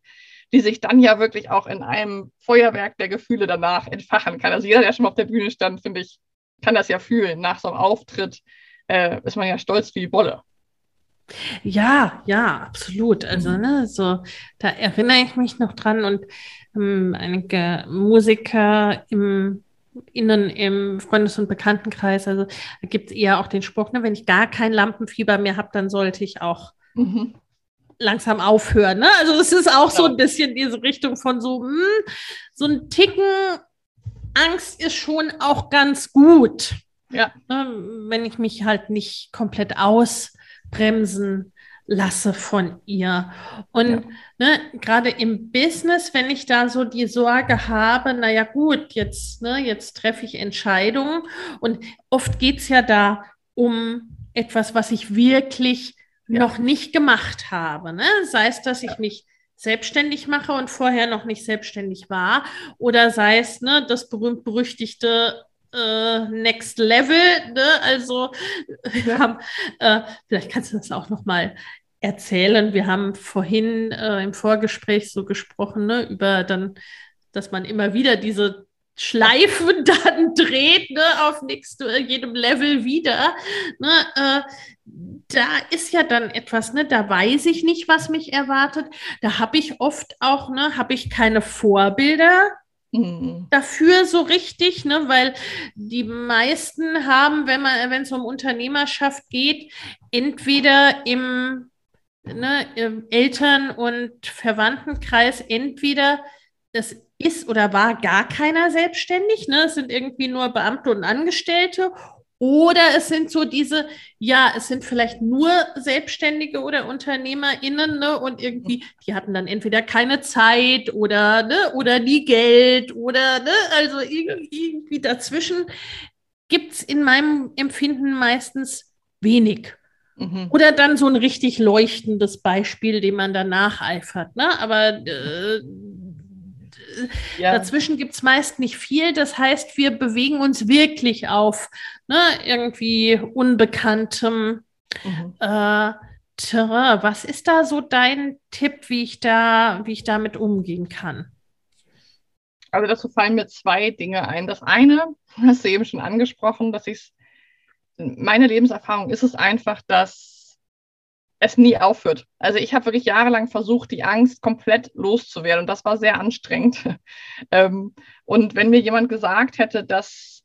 die sich dann ja wirklich auch in einem Feuerwerk der Gefühle danach entfachen kann. Also jeder, der schon mal auf der Bühne stand, finde ich, kann das ja fühlen. Nach so einem Auftritt äh, ist man ja stolz wie Wolle. Ja, ja, absolut. Also, ne, so, da erinnere ich mich noch dran und ähm, einige Musiker im innen im Freundes- und Bekanntenkreis, also da gibt es eher auch den Spruch, ne, wenn ich gar kein Lampenfieber mehr habe, dann sollte ich auch mhm langsam aufhören. Ne? Also es ist auch so ein bisschen diese Richtung von so, mh, hm, so ein Ticken Angst ist schon auch ganz gut. Ja. Ne? Wenn ich mich halt nicht komplett ausbremsen lasse von ihr. Und ja. ne, gerade im Business, wenn ich da so die Sorge habe, naja gut, jetzt, ne, jetzt treffe ich Entscheidungen. Und oft geht es ja da um etwas, was ich wirklich ja. noch nicht gemacht habe. Ne? Sei es, dass ich mich selbstständig mache und vorher noch nicht selbstständig war, oder sei es ne, das berühmt-berüchtigte äh, Next Level. Ne? Also wir haben, äh, vielleicht kannst du das auch noch mal erzählen. Wir haben vorhin äh, im Vorgespräch so gesprochen ne, über dann, dass man immer wieder diese Schleifen dann dreht, ne, auf nächst, jedem Level wieder. Ne, äh, da ist ja dann etwas, ne, da weiß ich nicht, was mich erwartet. Da habe ich oft auch, ne, habe ich keine Vorbilder mhm. dafür so richtig, ne, weil die meisten haben, wenn man, wenn es um Unternehmerschaft geht, entweder im ne, Eltern- und Verwandtenkreis entweder es ist oder war gar keiner selbstständig, ne? Es sind irgendwie nur Beamte und Angestellte oder es sind so diese, ja, es sind vielleicht nur Selbstständige oder UnternehmerInnen, ne? Und irgendwie, die hatten dann entweder keine Zeit oder, ne, oder nie Geld oder, ne, also irgendwie, irgendwie dazwischen gibt es in meinem Empfinden meistens wenig. Mhm. Oder dann so ein richtig leuchtendes Beispiel, dem man dann nacheifert. Ne? Aber äh, ja. dazwischen gibt es meist nicht viel. Das heißt, wir bewegen uns wirklich auf ne, irgendwie unbekanntem mhm. äh, Terrain. Was ist da so dein Tipp, wie ich da, wie ich damit umgehen kann? Also dazu fallen mir zwei Dinge ein. Das eine, hast du eben schon angesprochen, dass ich meine Lebenserfahrung ist es einfach, dass es nie aufhört. Also ich habe wirklich jahrelang versucht, die Angst komplett loszuwerden und das war sehr anstrengend. ähm, und wenn mir jemand gesagt hätte, dass,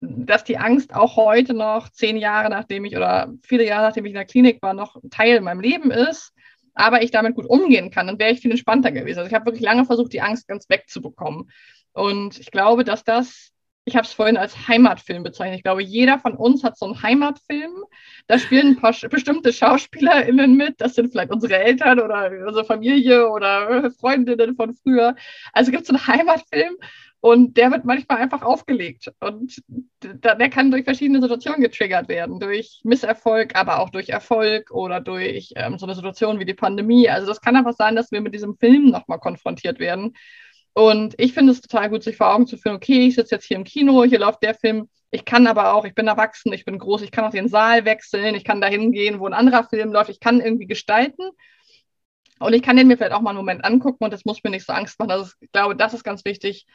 dass die Angst auch heute noch zehn Jahre nachdem ich oder viele Jahre nachdem ich in der Klinik war, noch Teil in meinem Leben ist, aber ich damit gut umgehen kann, dann wäre ich viel entspannter gewesen. Also ich habe wirklich lange versucht, die Angst ganz wegzubekommen. Und ich glaube, dass das ich habe es vorhin als Heimatfilm bezeichnet. Ich glaube, jeder von uns hat so einen Heimatfilm. Da spielen ein paar bestimmte SchauspielerInnen mit. Das sind vielleicht unsere Eltern oder unsere Familie oder Freundinnen von früher. Also gibt es einen Heimatfilm und der wird manchmal einfach aufgelegt. Und der kann durch verschiedene Situationen getriggert werden. Durch Misserfolg, aber auch durch Erfolg oder durch ähm, so eine Situation wie die Pandemie. Also das kann einfach sein, dass wir mit diesem Film nochmal konfrontiert werden. Und ich finde es total gut, sich vor Augen zu führen, okay, ich sitze jetzt hier im Kino, hier läuft der Film, ich kann aber auch, ich bin erwachsen, ich bin groß, ich kann auch den Saal wechseln, ich kann dahin gehen, wo ein anderer Film läuft, ich kann irgendwie gestalten. Und ich kann den mir vielleicht auch mal einen Moment angucken und das muss mir nicht so Angst machen. Also ich glaube, das ist ganz wichtig,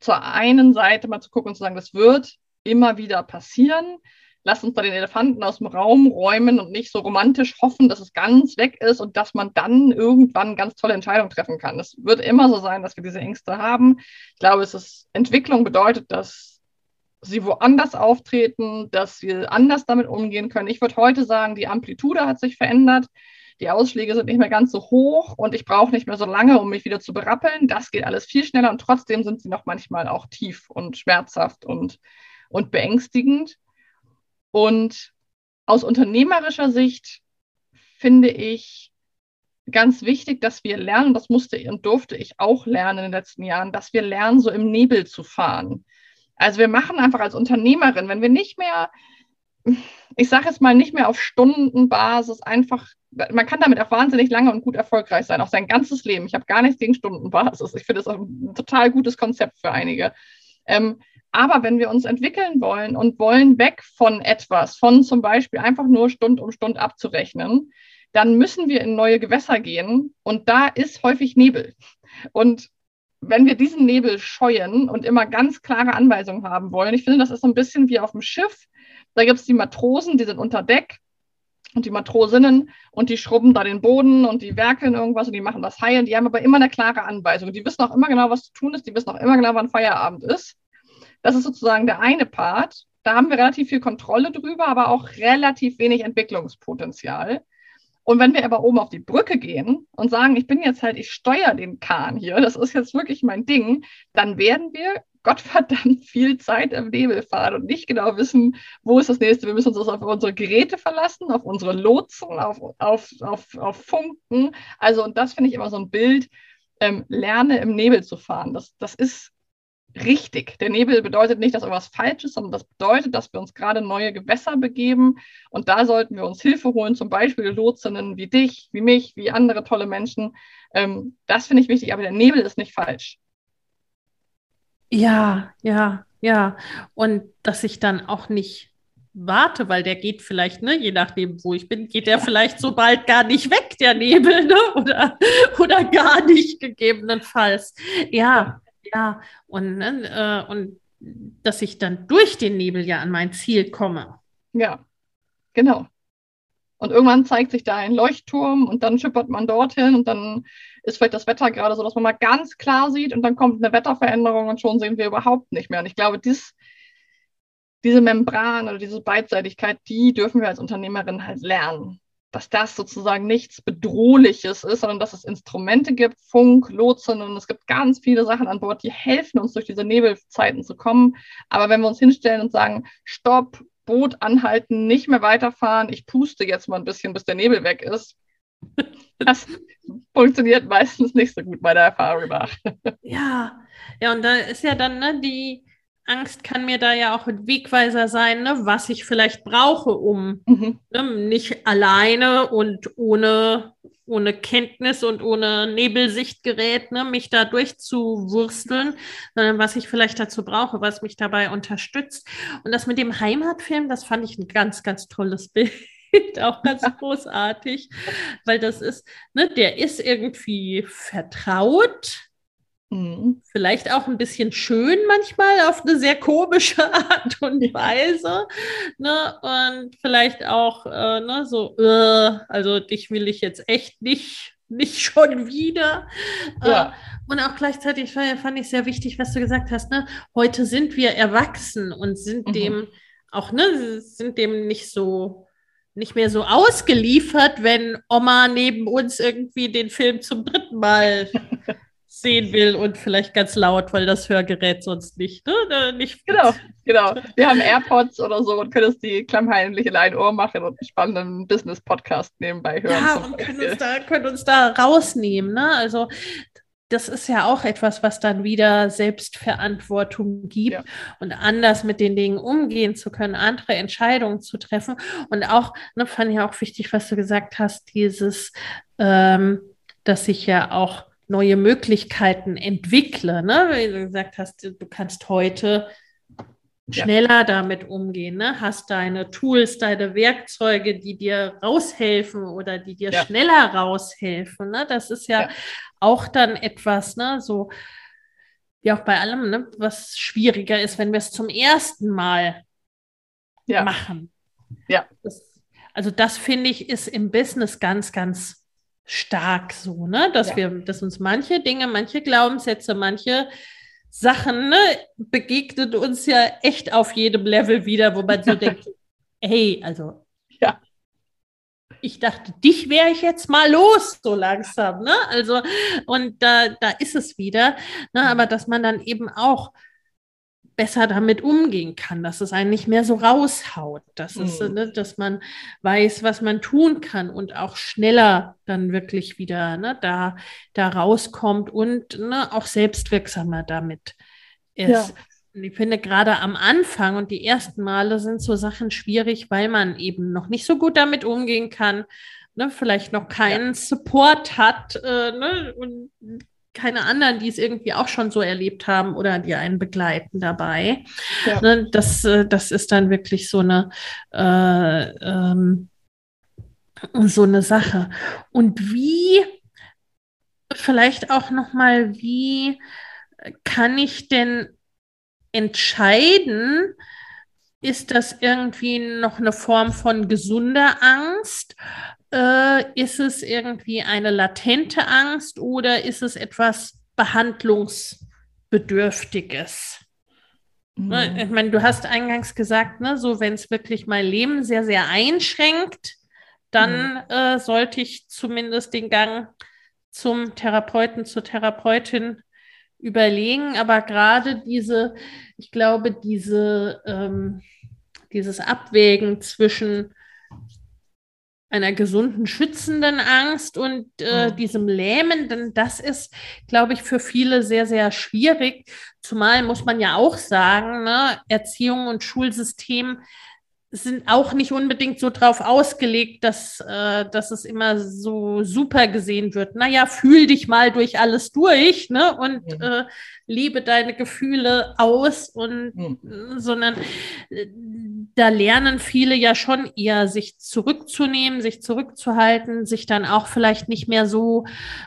zur einen Seite mal zu gucken und zu sagen, das wird immer wieder passieren lass uns da den Elefanten aus dem Raum räumen und nicht so romantisch hoffen, dass es ganz weg ist und dass man dann irgendwann ganz tolle Entscheidungen treffen kann. Es wird immer so sein, dass wir diese Ängste haben. Ich glaube, es ist Entwicklung bedeutet, dass sie woanders auftreten, dass wir anders damit umgehen können. Ich würde heute sagen, die Amplitude hat sich verändert. Die Ausschläge sind nicht mehr ganz so hoch und ich brauche nicht mehr so lange, um mich wieder zu berappeln. Das geht alles viel schneller und trotzdem sind sie noch manchmal auch tief und schmerzhaft und, und beängstigend. Und aus unternehmerischer Sicht finde ich ganz wichtig, dass wir lernen, das musste und durfte ich auch lernen in den letzten Jahren, dass wir lernen, so im Nebel zu fahren. Also wir machen einfach als Unternehmerin, wenn wir nicht mehr, ich sage jetzt mal, nicht mehr auf Stundenbasis einfach, man kann damit auch wahnsinnig lange und gut erfolgreich sein, auch sein ganzes Leben. Ich habe gar nichts gegen Stundenbasis. Ich finde das ein total gutes Konzept für einige. Ähm, aber wenn wir uns entwickeln wollen und wollen weg von etwas, von zum Beispiel einfach nur Stund um Stund abzurechnen, dann müssen wir in neue Gewässer gehen und da ist häufig Nebel. Und wenn wir diesen Nebel scheuen und immer ganz klare Anweisungen haben wollen, ich finde, das ist so ein bisschen wie auf dem Schiff. Da gibt es die Matrosen, die sind unter Deck und die Matrosinnen und die schrubben da den Boden und die werkeln irgendwas und die machen das heil. Die haben aber immer eine klare Anweisung. Die wissen auch immer genau, was zu tun ist. Die wissen auch immer genau, wann Feierabend ist. Das ist sozusagen der eine Part. Da haben wir relativ viel Kontrolle drüber, aber auch relativ wenig Entwicklungspotenzial. Und wenn wir aber oben auf die Brücke gehen und sagen, ich bin jetzt halt, ich steuere den Kahn hier, das ist jetzt wirklich mein Ding, dann werden wir Gottverdammt viel Zeit im Nebel fahren und nicht genau wissen, wo ist das nächste. Wir müssen uns auf unsere Geräte verlassen, auf unsere Lotsen, auf, auf, auf, auf Funken. Also, und das finde ich immer so ein Bild, ähm, lerne im Nebel zu fahren. Das, das ist richtig. Der Nebel bedeutet nicht, dass irgendwas falsch ist, sondern das bedeutet, dass wir uns gerade neue Gewässer begeben. Und da sollten wir uns Hilfe holen, zum Beispiel Lotsinnen wie dich, wie mich, wie andere tolle Menschen. Ähm, das finde ich wichtig, aber der Nebel ist nicht falsch. Ja, ja, ja. Und dass ich dann auch nicht warte, weil der geht vielleicht, ne, je nachdem, wo ich bin, geht der vielleicht so bald gar nicht weg, der Nebel, ne? Oder, oder gar nicht gegebenenfalls. Ja, ja, und, ne, äh, und dass ich dann durch den Nebel ja an mein Ziel komme. Ja, genau. Und irgendwann zeigt sich da ein Leuchtturm und dann schippert man dorthin und dann ist vielleicht das Wetter gerade so, dass man mal ganz klar sieht und dann kommt eine Wetterveränderung und schon sehen wir überhaupt nicht mehr. Und ich glaube, dies, diese Membran oder diese Beidseitigkeit, die dürfen wir als Unternehmerin halt lernen. Dass das sozusagen nichts Bedrohliches ist, sondern dass es Instrumente gibt, Funk, Lotsen und es gibt ganz viele Sachen an Bord, die helfen uns durch diese Nebelzeiten zu kommen. Aber wenn wir uns hinstellen und sagen, stopp, Boot anhalten, nicht mehr weiterfahren, ich puste jetzt mal ein bisschen, bis der Nebel weg ist, das funktioniert meistens nicht so gut meiner Erfahrung nach. Ja, ja, und da ist ja dann ne, die, Angst kann mir da ja auch ein Wegweiser sein, ne, was ich vielleicht brauche, um mhm. ne, nicht alleine und ohne, ohne Kenntnis und ohne Nebelsichtgerät ne, mich da durchzuwursteln, sondern was ich vielleicht dazu brauche, was mich dabei unterstützt. Und das mit dem Heimatfilm, das fand ich ein ganz, ganz tolles Bild. auch ganz großartig, weil das ist, ne, der ist irgendwie vertraut, Mhm. Vielleicht auch ein bisschen schön manchmal auf eine sehr komische Art und Weise. Ne? Und vielleicht auch äh, ne, so, äh, also dich will ich jetzt echt nicht, nicht schon wieder. Ja. Äh, und auch gleichzeitig fand ich sehr wichtig, was du gesagt hast. Ne? Heute sind wir erwachsen und sind mhm. dem auch, ne, sind dem nicht so nicht mehr so ausgeliefert, wenn Oma neben uns irgendwie den Film zum dritten Mal sehen will und vielleicht ganz laut, weil das Hörgerät sonst nicht, ne? nicht genau, genau. Wir haben AirPods oder so und können uns die klammheimlich in ein Ohr machen und einen spannenden Business-Podcast nebenbei hören. Ja, und können uns, da, können uns da rausnehmen. Ne? Also das ist ja auch etwas, was dann wieder Selbstverantwortung gibt ja. und anders mit den Dingen umgehen zu können, andere Entscheidungen zu treffen. Und auch, ne, fand ich auch wichtig, was du gesagt hast, dieses, ähm, dass sich ja auch neue Möglichkeiten entwickle. Ne? Wie du gesagt hast, du kannst heute schneller ja. damit umgehen, ne? hast deine Tools, deine Werkzeuge, die dir raushelfen oder die dir ja. schneller raushelfen. Ne? Das ist ja, ja, auch dann etwas, ne? so wie auch bei allem, ne? was schwieriger ist, wenn wir es zum ersten Mal machen. Ja. Das, also das finde ich ist im Business ganz, ganz stark so, ne? Dass ja. wir, dass uns manche Dinge, manche Glaubenssätze, manche Sachen, ne, begegnet uns ja echt auf jedem Level wieder, wo man so denkt, hey, also ja. Ich dachte, dich wäre ich jetzt mal los, so langsam, ne? Also, und da, da ist es wieder, ne? Aber dass man dann eben auch besser damit umgehen kann, dass es einen nicht mehr so raushaut, dass, mhm. es, ne, dass man weiß, was man tun kann und auch schneller dann wirklich wieder ne, da, da rauskommt und ne, auch selbstwirksamer damit ist. Ja. Ich finde gerade am Anfang und die ersten Male sind so Sachen schwierig, weil man eben noch nicht so gut damit umgehen kann, ne, vielleicht noch keinen ja. Support hat äh, ne, und keine anderen, die es irgendwie auch schon so erlebt haben oder die einen begleiten dabei. Ja. Ne, das, äh, das ist dann wirklich so eine, äh, ähm, so eine Sache. Und wie, vielleicht auch nochmal, wie kann ich denn entscheiden, ist das irgendwie noch eine Form von gesunder Angst äh, ist es irgendwie eine latente Angst oder ist es etwas Behandlungsbedürftiges? Ne, mhm. Ich meine, du hast eingangs gesagt, ne, so wenn es wirklich mein Leben sehr, sehr einschränkt, dann mhm. äh, sollte ich zumindest den Gang zum Therapeuten, zur Therapeutin überlegen. Aber gerade diese, ich glaube, diese, ähm, dieses Abwägen zwischen einer gesunden, schützenden Angst und äh, mhm. diesem lähmenden, das ist, glaube ich, für viele sehr, sehr schwierig. Zumal muss man ja auch sagen, ne, Erziehung und Schulsystem sind auch nicht unbedingt so drauf ausgelegt, dass, äh, dass es immer so super gesehen wird. Naja, fühl dich mal durch alles durch, ne? Und mhm. äh, liebe deine Gefühle aus und mhm. sondern äh, da lernen viele ja schon eher, sich zurückzunehmen, sich zurückzuhalten, sich dann auch vielleicht nicht mehr so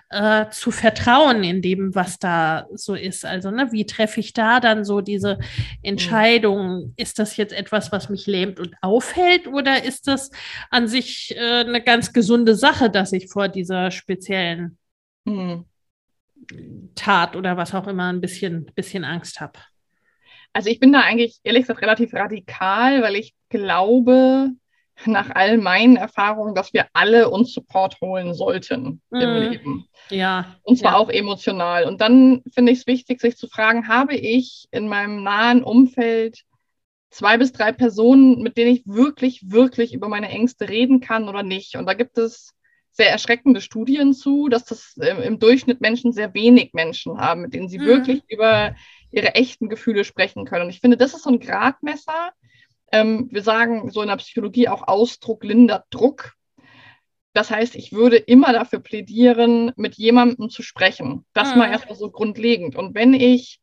äh, zu vertrauen in dem, was da so ist. Also, ne, wie treffe ich da dann so diese Entscheidung? Ist das jetzt etwas, was mich lähmt und aufhält, oder ist das an sich äh, eine ganz gesunde Sache, dass ich vor dieser speziellen hm. Tat oder was auch immer ein bisschen, bisschen Angst habe? Also ich bin da eigentlich ehrlich gesagt relativ radikal, weil ich glaube, nach all meinen Erfahrungen, dass wir alle uns Support holen sollten mhm. im Leben. Ja. Und zwar ja. auch emotional. Und dann finde ich es wichtig, sich zu fragen, habe ich in meinem nahen Umfeld zwei bis drei Personen, mit denen ich wirklich, wirklich über meine Ängste reden kann oder nicht? Und da gibt es sehr erschreckende Studien zu, dass das im Durchschnitt Menschen sehr wenig Menschen haben, mit denen sie mhm. wirklich über ihre echten Gefühle sprechen können. Und ich finde, das ist so ein Gradmesser. Ähm, wir sagen so in der Psychologie auch Ausdruck lindert Druck. Das heißt, ich würde immer dafür plädieren, mit jemandem zu sprechen. Das mhm. mal erstmal so grundlegend. Und wenn ich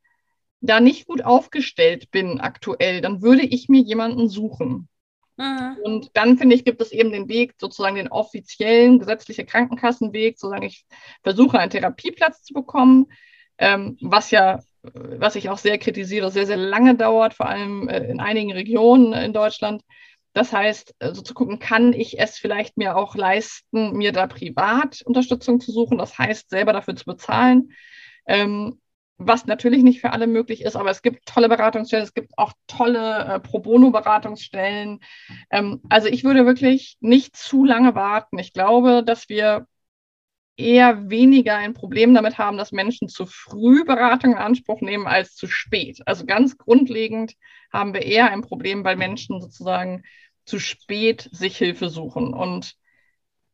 da nicht gut aufgestellt bin aktuell, dann würde ich mir jemanden suchen. Mhm. Und dann finde ich, gibt es eben den Weg, sozusagen den offiziellen gesetzlichen Krankenkassenweg, sozusagen ich versuche einen Therapieplatz zu bekommen, ähm, was ja was ich auch sehr kritisiere, sehr, sehr lange dauert, vor allem äh, in einigen Regionen in Deutschland. Das heißt, also zu gucken, kann ich es vielleicht mir auch leisten, mir da privat Unterstützung zu suchen, das heißt, selber dafür zu bezahlen. Ähm, was natürlich nicht für alle möglich ist, aber es gibt tolle Beratungsstellen, es gibt auch tolle äh, Pro Bono-Beratungsstellen. Ähm, also ich würde wirklich nicht zu lange warten. Ich glaube, dass wir eher weniger ein Problem damit haben, dass Menschen zu früh Beratung in Anspruch nehmen als zu spät. Also ganz grundlegend haben wir eher ein Problem, weil Menschen sozusagen zu spät sich Hilfe suchen. Und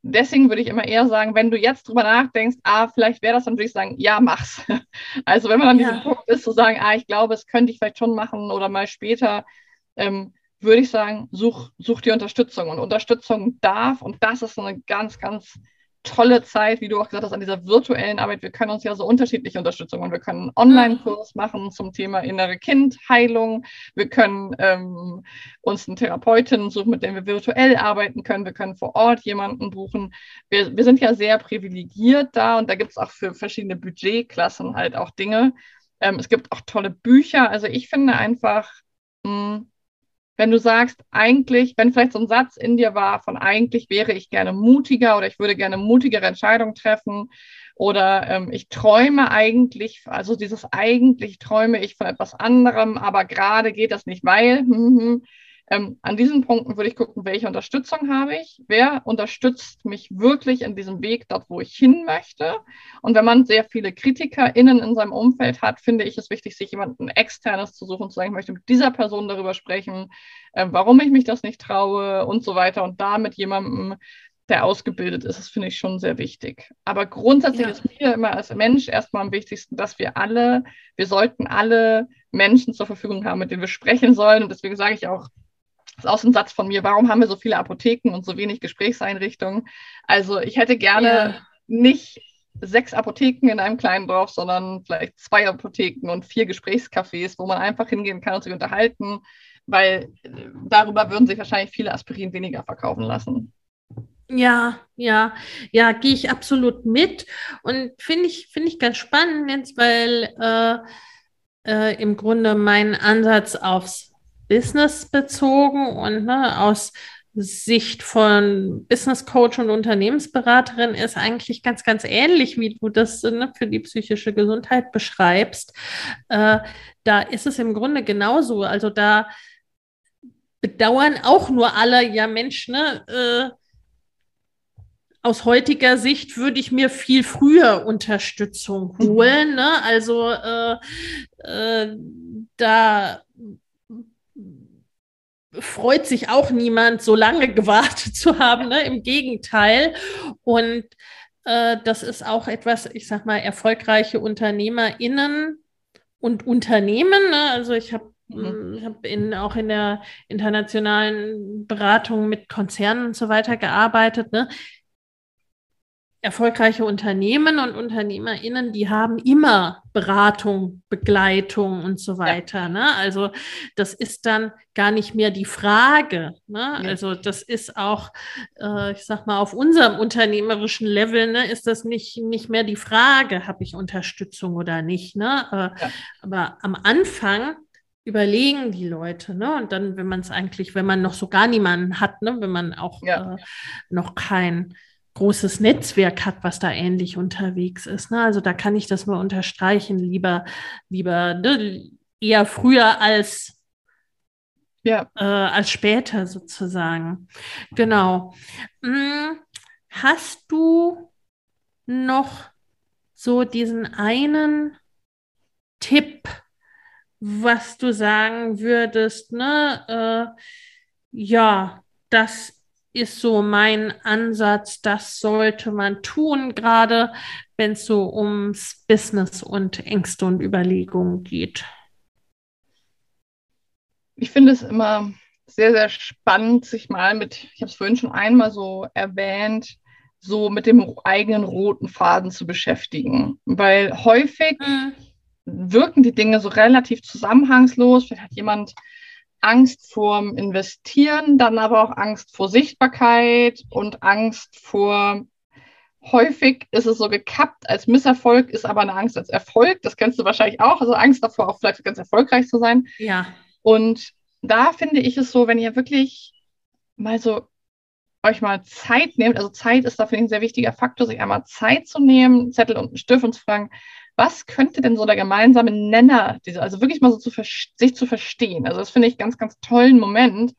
deswegen würde ich immer eher sagen, wenn du jetzt drüber nachdenkst, ah, vielleicht wäre das, dann würde ich sagen, ja, mach's. Also wenn man an ja. diesem Punkt ist, zu sagen, ah, ich glaube, es könnte ich vielleicht schon machen oder mal später, ähm, würde ich sagen, such, such die Unterstützung. Und Unterstützung darf, und das ist eine ganz, ganz tolle Zeit, wie du auch gesagt hast, an dieser virtuellen Arbeit. Wir können uns ja so unterschiedliche Unterstützung und wir können einen Online-Kurs machen zum Thema innere Kindheilung. Wir können ähm, uns eine Therapeutin suchen, mit der wir virtuell arbeiten können. Wir können vor Ort jemanden buchen. Wir, wir sind ja sehr privilegiert da und da gibt es auch für verschiedene Budgetklassen halt auch Dinge. Ähm, es gibt auch tolle Bücher. Also ich finde einfach, mh, hm, wenn du sagst, eigentlich, wenn vielleicht so ein Satz in dir war von eigentlich wäre ich gerne mutiger oder ich würde gerne mutigere Entscheidungen treffen oder ähm, ich träume eigentlich, also dieses eigentlich träume ich von etwas anderem, aber gerade geht das nicht, weil, hm, hm, ähm, an diesen Punkten würde ich gucken, welche Unterstützung habe ich, wer unterstützt mich wirklich in diesem Weg dort, wo ich hin möchte. Und wenn man sehr viele KritikerInnen in seinem Umfeld hat, finde ich es wichtig, sich jemanden externes zu suchen, zu sagen, ich möchte mit dieser Person darüber sprechen, äh, warum ich mich das nicht traue und so weiter und da mit jemandem der ausgebildet ist, das finde ich schon sehr wichtig. Aber grundsätzlich ja. ist mir immer als Mensch erstmal am wichtigsten, dass wir alle, wir sollten alle Menschen zur Verfügung haben, mit denen wir sprechen sollen. Und deswegen sage ich auch, das ist auch so ein Satz von mir, warum haben wir so viele Apotheken und so wenig Gesprächseinrichtungen? Also ich hätte gerne ja. nicht sechs Apotheken in einem kleinen Dorf, sondern vielleicht zwei Apotheken und vier Gesprächscafés, wo man einfach hingehen kann und sich unterhalten, weil äh, darüber würden sich wahrscheinlich viele Aspirin weniger verkaufen lassen. Ja, ja, ja, gehe ich absolut mit und finde ich, finde ich ganz spannend jetzt, weil äh, äh, im Grunde mein Ansatz aufs Business bezogen und ne, aus Sicht von Business Coach und Unternehmensberaterin ist eigentlich ganz, ganz ähnlich, wie du das ne, für die psychische Gesundheit beschreibst. Äh, da ist es im Grunde genauso. Also da bedauern auch nur alle, ja Mensch, ne, äh, aus heutiger Sicht würde ich mir viel früher Unterstützung mhm. holen. Ne? Also äh, äh, da freut sich auch niemand, so lange gewartet zu haben. Ne? Im Gegenteil. Und äh, das ist auch etwas, ich sag mal, erfolgreiche UnternehmerInnen und Unternehmen. Ne? Also ich habe mhm. Ich habe in, auch in der internationalen Beratung mit Konzernen und so weiter gearbeitet. Ne? Erfolgreiche Unternehmen und UnternehmerInnen, die haben immer Beratung, Begleitung und so weiter. Ja. Ne? Also das ist dann gar nicht mehr die Frage. Ne? Ja. Also das ist auch, äh, ich sag mal, auf unserem unternehmerischen Level ne, ist das nicht, nicht mehr die Frage, habe ich Unterstützung oder nicht. Ne? Äh, ja. Aber am Anfang überlegen die Leute, ne? Und dann, wenn man es eigentlich, wenn man noch so gar niemanden hat, ne, wenn man auch äh, noch kein großes Netzwerk hat, was da ähnlich unterwegs ist. Ne? Also da kann ich das mal unterstreichen, lieber, lieber ne? eher früher als, ja. äh, als später sozusagen. Genau. Hm, hast du noch so diesen einen Tipp, was du sagen würdest, ne? Äh, ja, das ist so mein Ansatz, das sollte man tun, gerade wenn es so ums Business und Ängste und Überlegungen geht. Ich finde es immer sehr, sehr spannend, sich mal mit, ich habe es vorhin schon einmal so erwähnt, so mit dem eigenen roten Faden zu beschäftigen. Weil häufig mhm. wirken die Dinge so relativ zusammenhangslos. Vielleicht hat jemand Angst vorm Investieren, dann aber auch Angst vor Sichtbarkeit und Angst vor häufig ist es so gekappt als Misserfolg, ist aber eine Angst als Erfolg. Das kennst du wahrscheinlich auch. Also Angst davor, auch vielleicht ganz erfolgreich zu sein. Ja. Und da finde ich es so, wenn ihr wirklich mal so euch mal Zeit nehmt, also Zeit ist da finde ich ein sehr wichtiger Faktor, sich einmal Zeit zu nehmen, Zettel und einen Stift und zu fragen, was könnte denn so der gemeinsame Nenner, diese, also wirklich mal so zu sich zu verstehen. Also das finde ich ganz, ganz tollen Moment,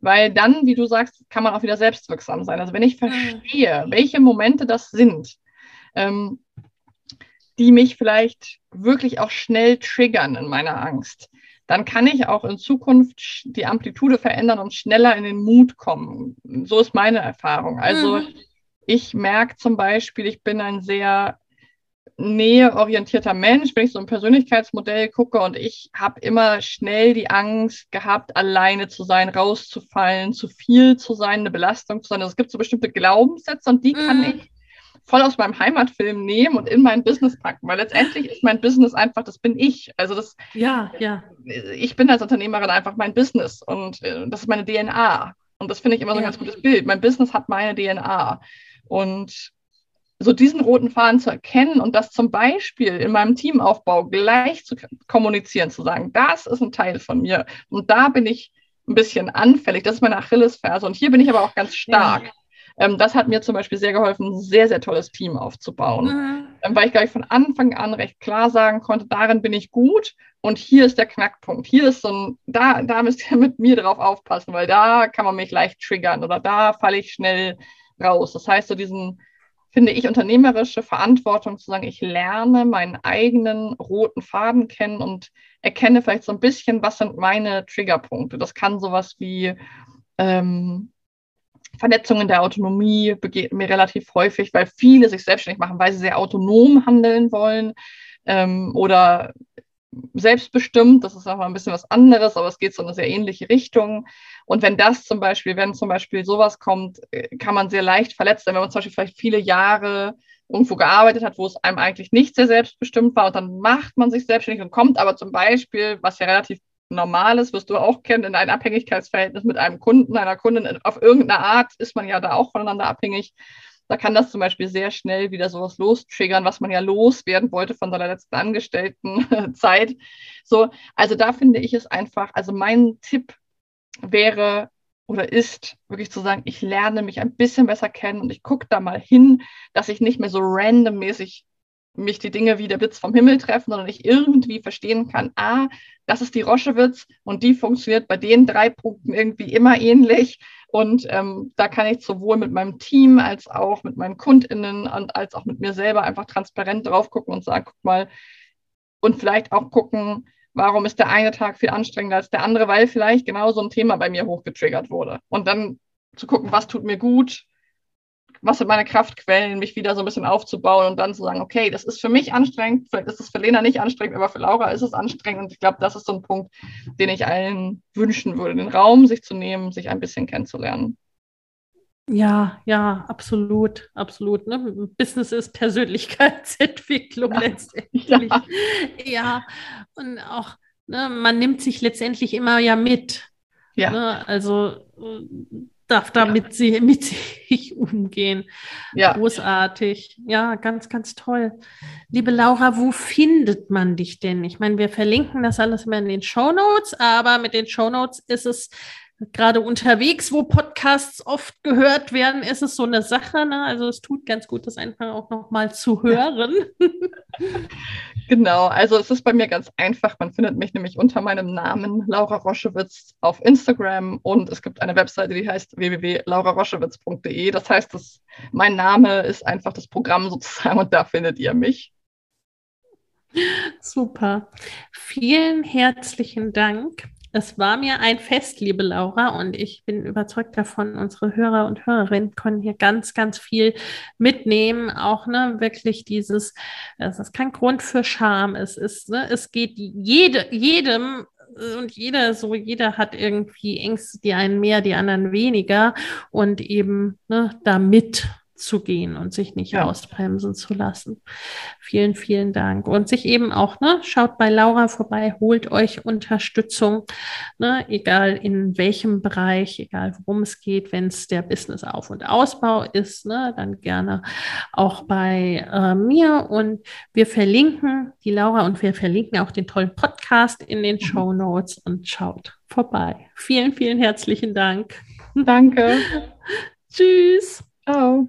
weil dann, wie du sagst, kann man auch wieder selbstwirksam sein. Also wenn ich mhm. verstehe, welche Momente das sind, ähm, die mich vielleicht wirklich auch schnell triggern in meiner Angst, dann kann ich auch in Zukunft die Amplitude verändern und schneller in den Mut kommen. So ist meine Erfahrung. Also mhm. ich merke zum Beispiel, ich bin ein sehr näheorientierter Mensch, wenn ich so ein Persönlichkeitsmodell gucke und ich habe immer schnell die Angst gehabt, alleine zu sein, rauszufallen, zu viel zu sein, eine Belastung zu sein. Also es gibt so bestimmte Glaubenssätze und die mm. kann mhm. ich voll aus meinem Heimatfilm nehmen und in mein Business packen, weil letztendlich ist mein Business einfach, das bin ich. Also das, ja, ja. Ich bin als Unternehmerin einfach mein Business und äh, das ist meine DNA. Und das finde ich immer so ein ganz gutes Bild. Mein Business hat meine DNA. Und so diesen roten Faden zu erkennen und das zum Beispiel in meinem Teamaufbau gleich zu kommunizieren, zu sagen, das ist ein Teil von mir und da bin ich ein bisschen anfällig, das ist meine Achillesferse und hier bin ich aber auch ganz stark. Ja. Ähm, das hat mir zum Beispiel sehr geholfen, ein sehr, sehr tolles Team aufzubauen, mhm. ähm, weil ich gleich von Anfang an recht klar sagen konnte, darin bin ich gut und hier ist der Knackpunkt. Hier ist so ein, da, da müsst ihr mit mir drauf aufpassen, weil da kann man mich leicht triggern oder da falle ich schnell raus. Das heißt, so diesen finde ich, unternehmerische Verantwortung zu sagen, ich lerne meinen eigenen roten Faden kennen und erkenne vielleicht so ein bisschen, was sind meine Triggerpunkte. Das kann sowas wie ähm, Vernetzungen der Autonomie begegnen mir relativ häufig, weil viele sich selbstständig machen, weil sie sehr autonom handeln wollen ähm, oder selbstbestimmt, das ist auch mal ein bisschen was anderes, aber es geht so in eine sehr ähnliche Richtung. Und wenn das zum Beispiel, wenn zum Beispiel sowas kommt, äh, kann man sehr leicht verletzt sein, wenn man zum Beispiel vielleicht viele Jahre irgendwo gearbeitet hat, wo es einem eigentlich nicht sehr selbstbestimmt war und dann macht man sich selbstständig und kommt aber zum Beispiel, was ja relativ normal ist, wirst du auch kennen, in ein Abhängigkeitsverhältnis mit einem Kunden, einer Kundin, auf irgendeine Art ist man ja da auch voneinander abhängig da kann das zum Beispiel sehr schnell wieder sowas lostriggern, was man ja loswerden wollte von seiner letzten Angestelltenzeit. So, also da finde ich es einfach, also mein Tipp wäre oder ist wirklich zu sagen, ich lerne mich ein bisschen besser kennen und ich gucke da mal hin, dass ich nicht mehr so randommäßig mich die Dinge wie der Blitz vom Himmel treffen, sondern ich irgendwie verstehen kann, ah, das ist die Roschewitz und die funktioniert bei den drei Punkten irgendwie immer ähnlich. Und ähm, da kann ich sowohl mit meinem Team als auch mit meinen KundInnen und als auch mit mir selber einfach transparent drauf gucken und sagen, guck mal, und vielleicht auch gucken, warum ist der eine Tag viel anstrengender als der andere, weil vielleicht genau so ein Thema bei mir hochgetriggert wurde. Und dann zu gucken, was tut mir gut, was sind meine Kraftquellen, mich wieder so ein bisschen aufzubauen und dann zu sagen, okay, das ist für mich anstrengend, vielleicht ist es für Lena nicht anstrengend, aber für Laura ist es anstrengend. Und ich glaube, das ist so ein Punkt, den ich allen wünschen würde, den Raum sich zu nehmen, sich ein bisschen kennenzulernen. Ja, ja, absolut, absolut. Ne? Business ist Persönlichkeitsentwicklung ja. letztendlich. Ja. ja, und auch, ne, man nimmt sich letztendlich immer ja mit. Ja. Ne? Also darf damit ja. sie mit sich umgehen. Ja. Großartig. Ja, ganz, ganz toll. Liebe Laura, wo findet man dich denn? Ich meine, wir verlinken das alles immer in den Show Notes, aber mit den Show Notes ist es gerade unterwegs, wo Podcasts oft gehört werden, ist es so eine Sache. Ne? Also es tut ganz gut, das einfach auch nochmal zu hören. genau, also es ist bei mir ganz einfach. Man findet mich nämlich unter meinem Namen Laura Roschewitz auf Instagram und es gibt eine Webseite, die heißt www.lauraroschewitz.de. Das heißt, das, mein Name ist einfach das Programm sozusagen und da findet ihr mich. Super. Vielen herzlichen Dank. Es war mir ein Fest, liebe Laura, und ich bin überzeugt davon, unsere Hörer und Hörerinnen können hier ganz, ganz viel mitnehmen. Auch ne, wirklich dieses, es ist kein Grund für Scham. Es ist, ne, es geht jede, jedem und jeder so, jeder hat irgendwie Ängste, die einen mehr, die anderen weniger und eben ne, damit zu gehen und sich nicht ja. ausbremsen zu lassen. Vielen, vielen Dank. Und sich eben auch, ne, schaut bei Laura vorbei, holt euch Unterstützung, ne, egal in welchem Bereich, egal worum es geht, wenn es der Business-Auf- und Ausbau ist, ne, dann gerne auch bei äh, mir. Und wir verlinken die Laura und wir verlinken auch den tollen Podcast in den mhm. Show Notes und schaut vorbei. Vielen, vielen herzlichen Dank. Danke. Tschüss. Ciao.